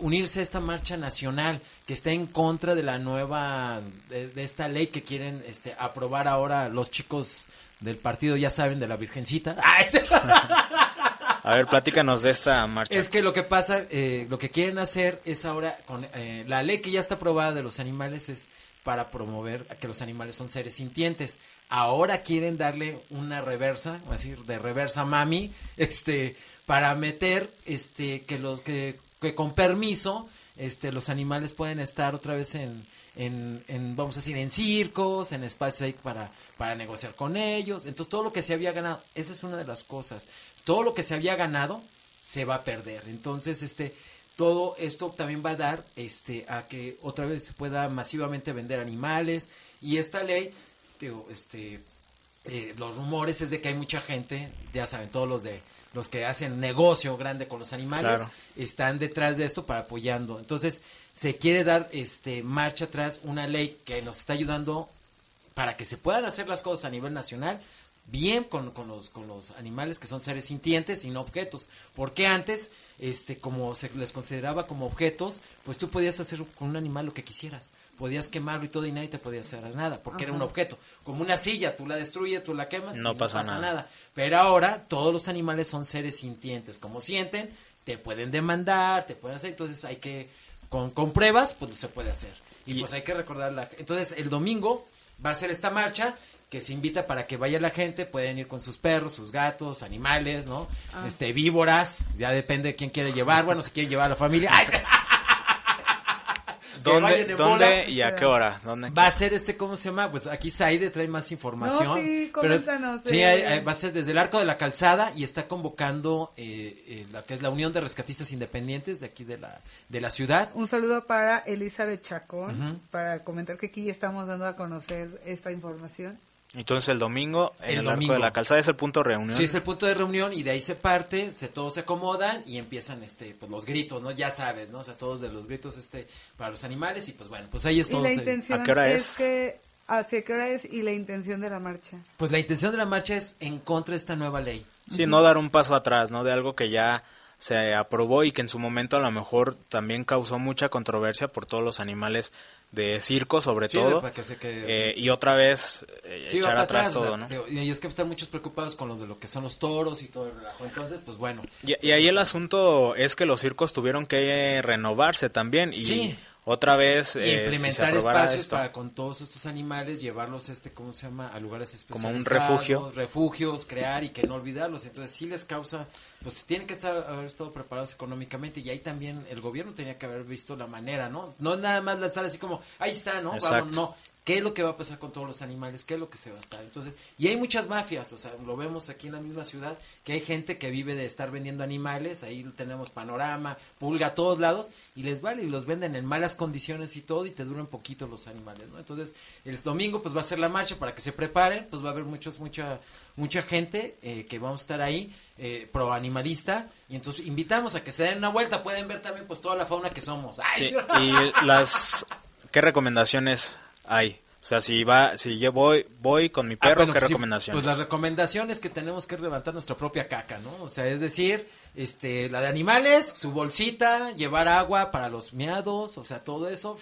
unirse a esta marcha nacional que está en contra de la nueva de, de esta ley que quieren este aprobar ahora los chicos del partido ya saben de la virgencita A ver, platícanos de esta marcha. es que lo que pasa eh, lo que quieren hacer es ahora con eh, la ley que ya está aprobada de los animales es para promover que los animales son seres sintientes. Ahora quieren darle una reversa así de reversa mami este para meter este que los que, que con permiso este los animales pueden estar otra vez en en, en, vamos a decir en circos en espacios ahí para para negociar con ellos. Entonces todo lo que se había ganado esa es una de las cosas todo lo que se había ganado se va a perder entonces este todo esto también va a dar este a que otra vez se pueda masivamente vender animales y esta ley digo este eh, los rumores es de que hay mucha gente, ya saben, todos los de los que hacen negocio grande con los animales Claro. están detrás de esto para apoyando. Entonces, se quiere dar este marcha atrás una ley que nos está ayudando para que se puedan hacer las cosas a nivel nacional bien con, con los, con los animales que son seres sintientes y no objetos. Porque antes, este, como se les consideraba como objetos, pues tú podías hacer con un animal lo que quisieras. Podías quemarlo y todo y nadie te podía hacer nada, porque era un objeto. Como una silla, tú la destruyes, tú la quemas No y pasa nada. Pero ahora todos los animales son seres sintientes. Como sienten, te pueden demandar, te pueden hacer. Entonces hay que, con, con pruebas, pues se puede hacer. Y, pues hay que recordar la... Entonces el domingo va a ser esta marcha que se invita para que vaya la gente, pueden ir con sus perros, sus gatos, animales, ¿no? Ah. Este, víboras, ya depende de quién quiere llevar, bueno, si quiere llevar a la familia. ¡Ay! ¿Dónde, dónde y a qué hora? ¿Dónde? Va a ser este, ¿cómo se llama? Pues aquí Saide trae más información. No, sí, pero sí, eh. va a ser desde el Arco de la Calzada y está convocando eh, eh, la que es la Unión de Rescatistas Independientes de aquí de la, de la ciudad. Un saludo para Elizabeth Chacón, para comentar que aquí ya estamos dando a conocer esta información. Entonces el domingo en El el, domingo. arco de la calzada es el punto de reunión. Sí, es el punto de reunión y de ahí se parte, se todos se acomodan y empiezan este pues los gritos, ¿no? Ya sabes, ¿no? O sea, todos de los gritos este para los animales y pues bueno, pues ahí es Y todo. la se- intención es, que hacia qué hora es y la intención de la marcha. Pues la intención de la marcha es en contra de esta nueva ley. Sí, no dar un paso atrás, ¿no? De algo que ya se aprobó y que en su momento a lo mejor también causó mucha controversia por todos los animales de circo, sobre Sí, todo. para que se quede- Eh, y otra vez eh, Sí, echar atrás o todo, sea, ¿no? Y es que están muchos preocupados con los de lo que son los toros y todo el relajo. Entonces, pues bueno. Y, y ahí el asunto es que los circos tuvieron que renovarse también y Sí. Otra vez Y eh, implementar espacios esto, para con todos estos animales llevarlos este cómo se llama a lugares Como un refugio. refugios crear y que no olvidarlos. Entonces sí les causa pues tienen que estar haber estado preparados económicamente. Y ahí también el gobierno tenía que haber visto la manera no no nada más lanzar así como ahí está no. Vamos, no qué es lo que va a pasar con todos los animales qué es lo que se va a estar. Entonces y hay muchas mafias o sea lo vemos aquí en la misma ciudad que hay gente que vive de estar vendiendo animales ahí tenemos panorama pulga a todos lados y les vale y los venden en malas condiciones y todo y te duran poquito los animales no entonces el domingo pues va a ser la marcha para que se preparen pues va a haber muchos mucha mucha gente eh, que vamos a estar ahí eh, pro animalista y entonces invitamos a que se den una vuelta pueden ver también pues toda la fauna que somos. ¡Ay! Sí, y las qué recomendaciones hay o sea si va si yo voy voy con mi Ah, perro bueno, qué pues sí, recomendaciones Pues las recomendaciones que tenemos que levantar nuestra propia caca, ¿no? O sea, es decir, este, la de animales, su bolsita, llevar agua para los miados, o sea, todo eso.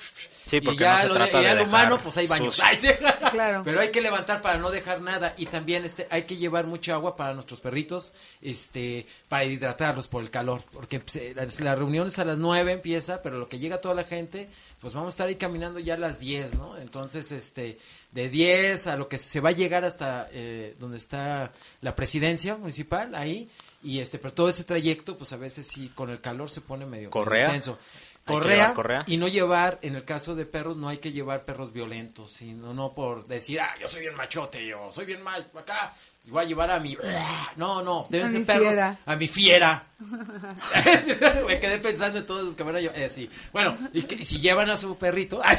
Sí, y porque ya no se lo trata de el dejar humano, pues hay baños. Ay, sí. Claro. Pero hay que levantar para no dejar nada y también este hay que llevar mucha agua para nuestros perritos, este, para hidratarlos por el calor, porque pues, eh, la, la reunión es a las 9 empieza, pero lo que llega toda la gente, pues vamos a estar ahí caminando ya a las 10, ¿no? Entonces, este, de 10 a lo que se va a llegar hasta eh, donde está la presidencia municipal, ahí, y este, pero todo ese trayecto, pues a veces sí, con el calor se pone medio, ¿Correa? tenso. Hay que Correa, correa. y no llevar, en el caso de perros, no hay que llevar perros violentos, sino no por decir, ah, yo soy bien machote, yo soy bien mal, acá, voy a llevar a mi... No, no, deben A ser perros, fiera. a mi fiera. Me quedé pensando en todos los que van a llevar, eh, sí. Bueno, y, que- si llevan a su perrito.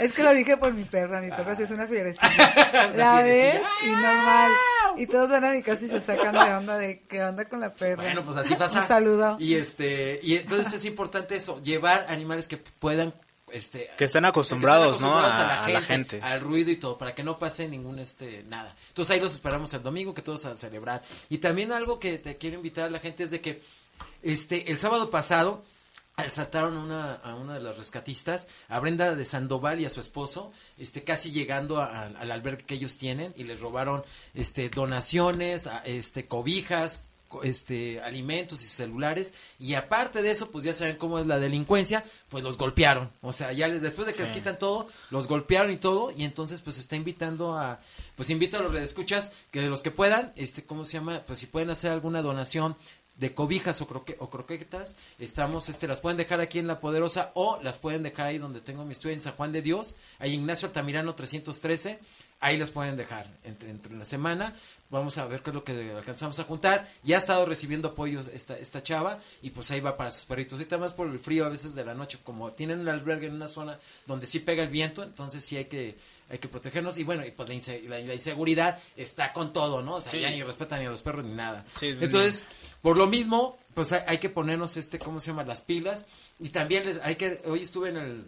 Es que lo dije por mi perra, mi perra sí es una fierecilla. Una La ves y normal. Y todos van a mi casa y se sacan de onda de qué onda con la perra. Bueno, pues así pasa. Un saludo. Y este, y entonces es importante eso, llevar animales que puedan este Que estén acostumbrados, que ¿no? acostumbrados A, a la gente. al ruido y todo, para que no pase ningún este nada. Entonces ahí los esperamos el domingo, que todos a celebrar. Y también algo que te quiero invitar a la gente es de que este el sábado pasado asaltaron a una, a una de las rescatistas, a Brenda de Sandoval y a su esposo, este casi llegando a- a- al albergue que ellos tienen y les robaron este donaciones, a- este cobijas, co- este alimentos y sus celulares y aparte de eso pues ya saben cómo es la delincuencia pues los golpearon. O sea ya les, después de que les Sí. quitan todo los golpearon y todo y entonces pues está invitando a pues invito a los redescuchas que de los que puedan este cómo se llama pues si pueden hacer alguna donación de cobijas o, croque- o croquetas, estamos, este, las pueden dejar aquí en La Poderosa o las pueden dejar ahí donde tengo mi estudio en San Juan de Dios, ahí Ignacio Altamirano 313, ahí las pueden dejar entre, entre la semana, vamos a ver qué es lo que alcanzamos a juntar, ya ha estado recibiendo apoyos esta, esta chava y pues ahí va para sus perritos, ahorita más por el frío a veces de la noche, como tienen un albergue en una zona donde sí pega el viento, entonces sí hay que hay que protegernos y bueno, y pues la, inse- la- la inseguridad está con todo, ¿no? O sea, Sí. ya ni respetan ni a los perros ni nada. Sí, Entonces, por lo mismo, pues hay, hay que ponernos este, ¿cómo se llama? Las pilas. Y también les- hay que, hoy estuve en el,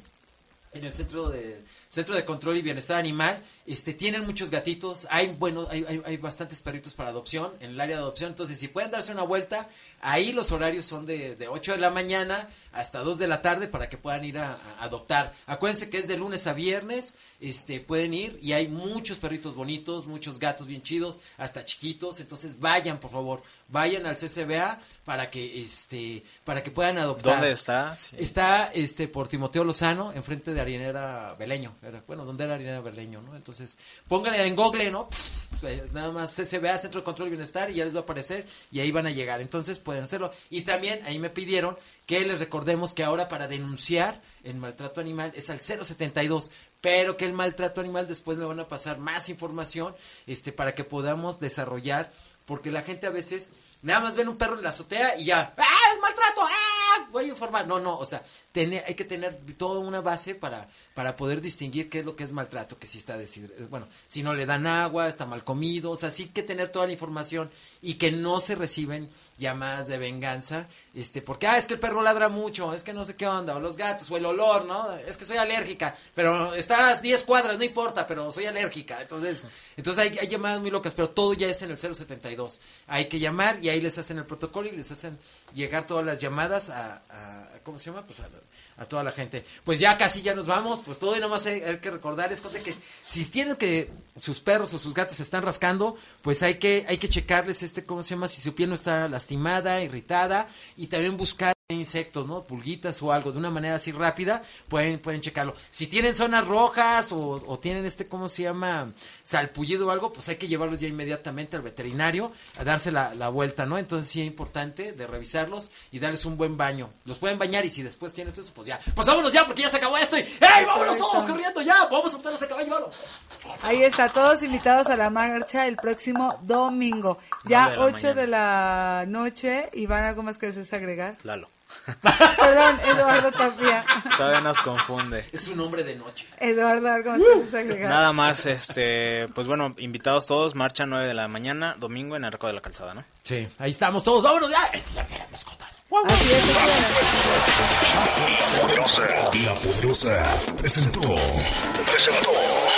en el centro de, centro de control y bienestar animal, este, tienen muchos gatitos, hay, bueno, hay, hay, hay bastantes perritos para adopción, en el área de adopción, entonces si pueden darse una vuelta, ahí los horarios son de, de 8 de la mañana hasta 2 de la tarde para que puedan ir a, a adoptar. Acuérdense que es de lunes a viernes, este, pueden ir y hay muchos perritos bonitos, muchos gatos bien chidos, hasta chiquitos, entonces vayan, por favor, vayan al CCBA para que, este, para que puedan adoptar. ¿Dónde está? Sí. Está este por Timoteo Lozano, enfrente de Harinera Beleño. Era- bueno, donde era Harinera Beleño, ¿no? Entonces, pónganle en Google, ¿no? Pff, nada más CCBA, Centro de Control y Bienestar, y ya les va a aparecer y ahí van a llegar. Entonces, pueden hacerlo. Y también ahí me pidieron que les recordemos que ahora para denunciar el maltrato animal es al 072, pero que el maltrato animal después me van a pasar más información este para que podamos desarrollar, porque la gente a veces nada más ven un perro en la azotea y ya, ¡ah, es maltrato! ¡ah! Voy a informar. No, no, o sea, tener, hay que tener toda una base para, para poder distinguir qué es lo que es maltrato, que si está decir, bueno, si no le dan agua, está mal comido, o sea, sí que tener toda la información y que no se reciben llamadas de venganza, este, porque, ah, es que el perro ladra mucho, es que no sé qué onda, o los gatos, o el olor, ¿no? Es que soy alérgica, pero estás 10 cuadras, no importa, pero soy alérgica, entonces, entonces hay, llamadas muy locas, pero todo ya es en el 072, hay que llamar y ahí les hacen el protocolo y les hacen llegar todas las llamadas a- ¿cómo se llama? Pues a, a toda la gente. Pues ya casi ya nos vamos, pues todo y nada más hay, hay que recordarles que si tienen que sus perros o sus gatos se están rascando, pues hay que hay que checarles este cómo se llama si su piel no está lastimada, irritada y también buscar insectos, ¿no? Pulguitas o algo de una manera así rápida, pueden pueden checarlo. Si tienen zonas rojas o, o tienen este cómo se llama salpullido o algo, pues hay que llevarlos ya inmediatamente al veterinario a darse la, la vuelta, ¿no? Entonces sí es importante de revisarlos y darles un buen baño. Los pueden bañar y si después tienen todo eso, pues ya. Pues vámonos ya porque ya se acabó esto y ¡Ey, vámonos todos corriendo ya! Vamos a montarnos a caballo, vámonos. Ahí está, todos invitados a la marcha el próximo domingo. Ya Nueve de la 8 de la noche. Iván, ¿algo más que desees agregar? Lalo. Perdón, Eduardo Tapia. Todavía nos confunde. Es un hombre de noche. Eduardo, ¿algo más agregar? Nada más, este, pues bueno, invitados todos, marcha 9 de la mañana, domingo en Arco de la Calzada, ¿no? Sí, ahí estamos todos, vámonos ya. Las mascotas. Así es. La Poderosa presentó. Presentó.